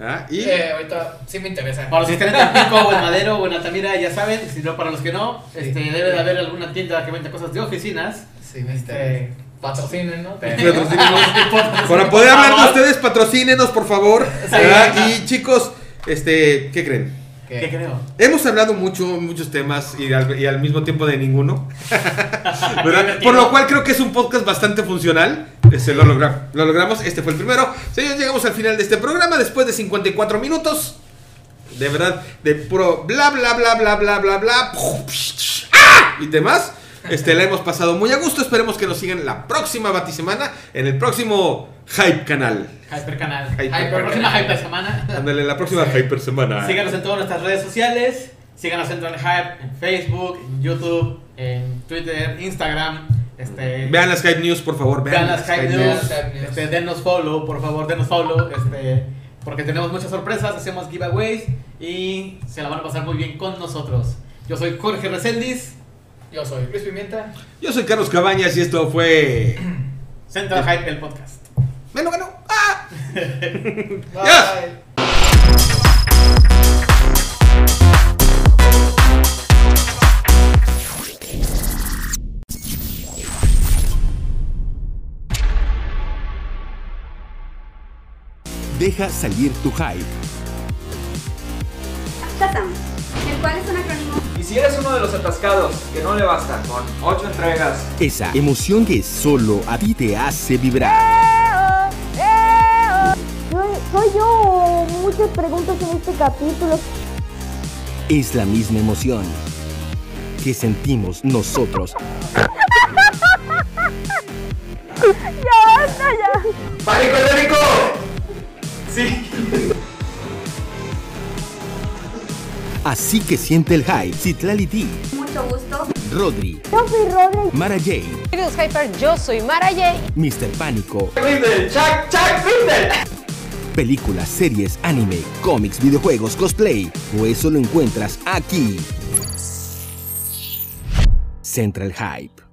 Ah, y Eh, ahorita sí me interesa. Para los que estén en Tampico o en Madero o en Altamira, ya saben. Si no, para los que no, este, debe de haber alguna tienda que venda cosas de oficinas. Sí me Este. Patrocinen, ¿no? Patrocínenos. Para poder hablar de ustedes, patrocínenos, por favor. Sí. Ah, y chicos, este, ¿qué creen? ¿Qué? ¿Qué creo? Hemos hablado mucho, muchos temas y al, y al mismo tiempo de ninguno. Por lo cual creo que es un podcast bastante funcional. Este, lo, logra- lo logramos. Este fue el primero. Señores, llegamos al final de este programa después de 54 minutos. De verdad, de puro bla bla bla bla bla bla bla. ¡Ah! Y demás. Este, la hemos pasado muy a gusto. Esperemos que nos sigan la próxima batisemana en el próximo Hype Canal. Hyper Canal. Hyper Hyper, Canal. próxima Hyper Semana. Ándale, la próxima Hyper Semana. Síganos en todas nuestras redes sociales. Síganos en Hype en Facebook, en YouTube, en Twitter, Instagram. Este, Vean las Hype News, por favor. vean las Hype News. News. Hype News. Este, denos follow, por favor, denos follow. Este, porque tenemos muchas sorpresas, hacemos giveaways y se la van a pasar muy bien con nosotros. Yo soy Jorge Reséndiz, Yo soy Luis Pimienta. Yo soy Carlos Cabañas y esto fue. Central Hype, el podcast. ¡Me lo ganó! ¡Ah! Bye. Deja salir tu hype. Si eres uno de los atascados que no le basta con 8 entregas, Esa emoción que solo a ti te hace vibrar. Soy, soy yo. Muchas preguntas en este capítulo. Es la misma emoción que sentimos nosotros Ya basta ya. ¡Pánico escénico! Así que siente el hype. Citlali mucho gusto. Rodri, Yo soy Rodri. Mara J, Amigos Hyper, yo soy Mara J. Mr. Pánico. ¡Chuck, Chuck, películas, series, anime, cómics, videojuegos, cosplay. O eso lo encuentras aquí. Central Hype.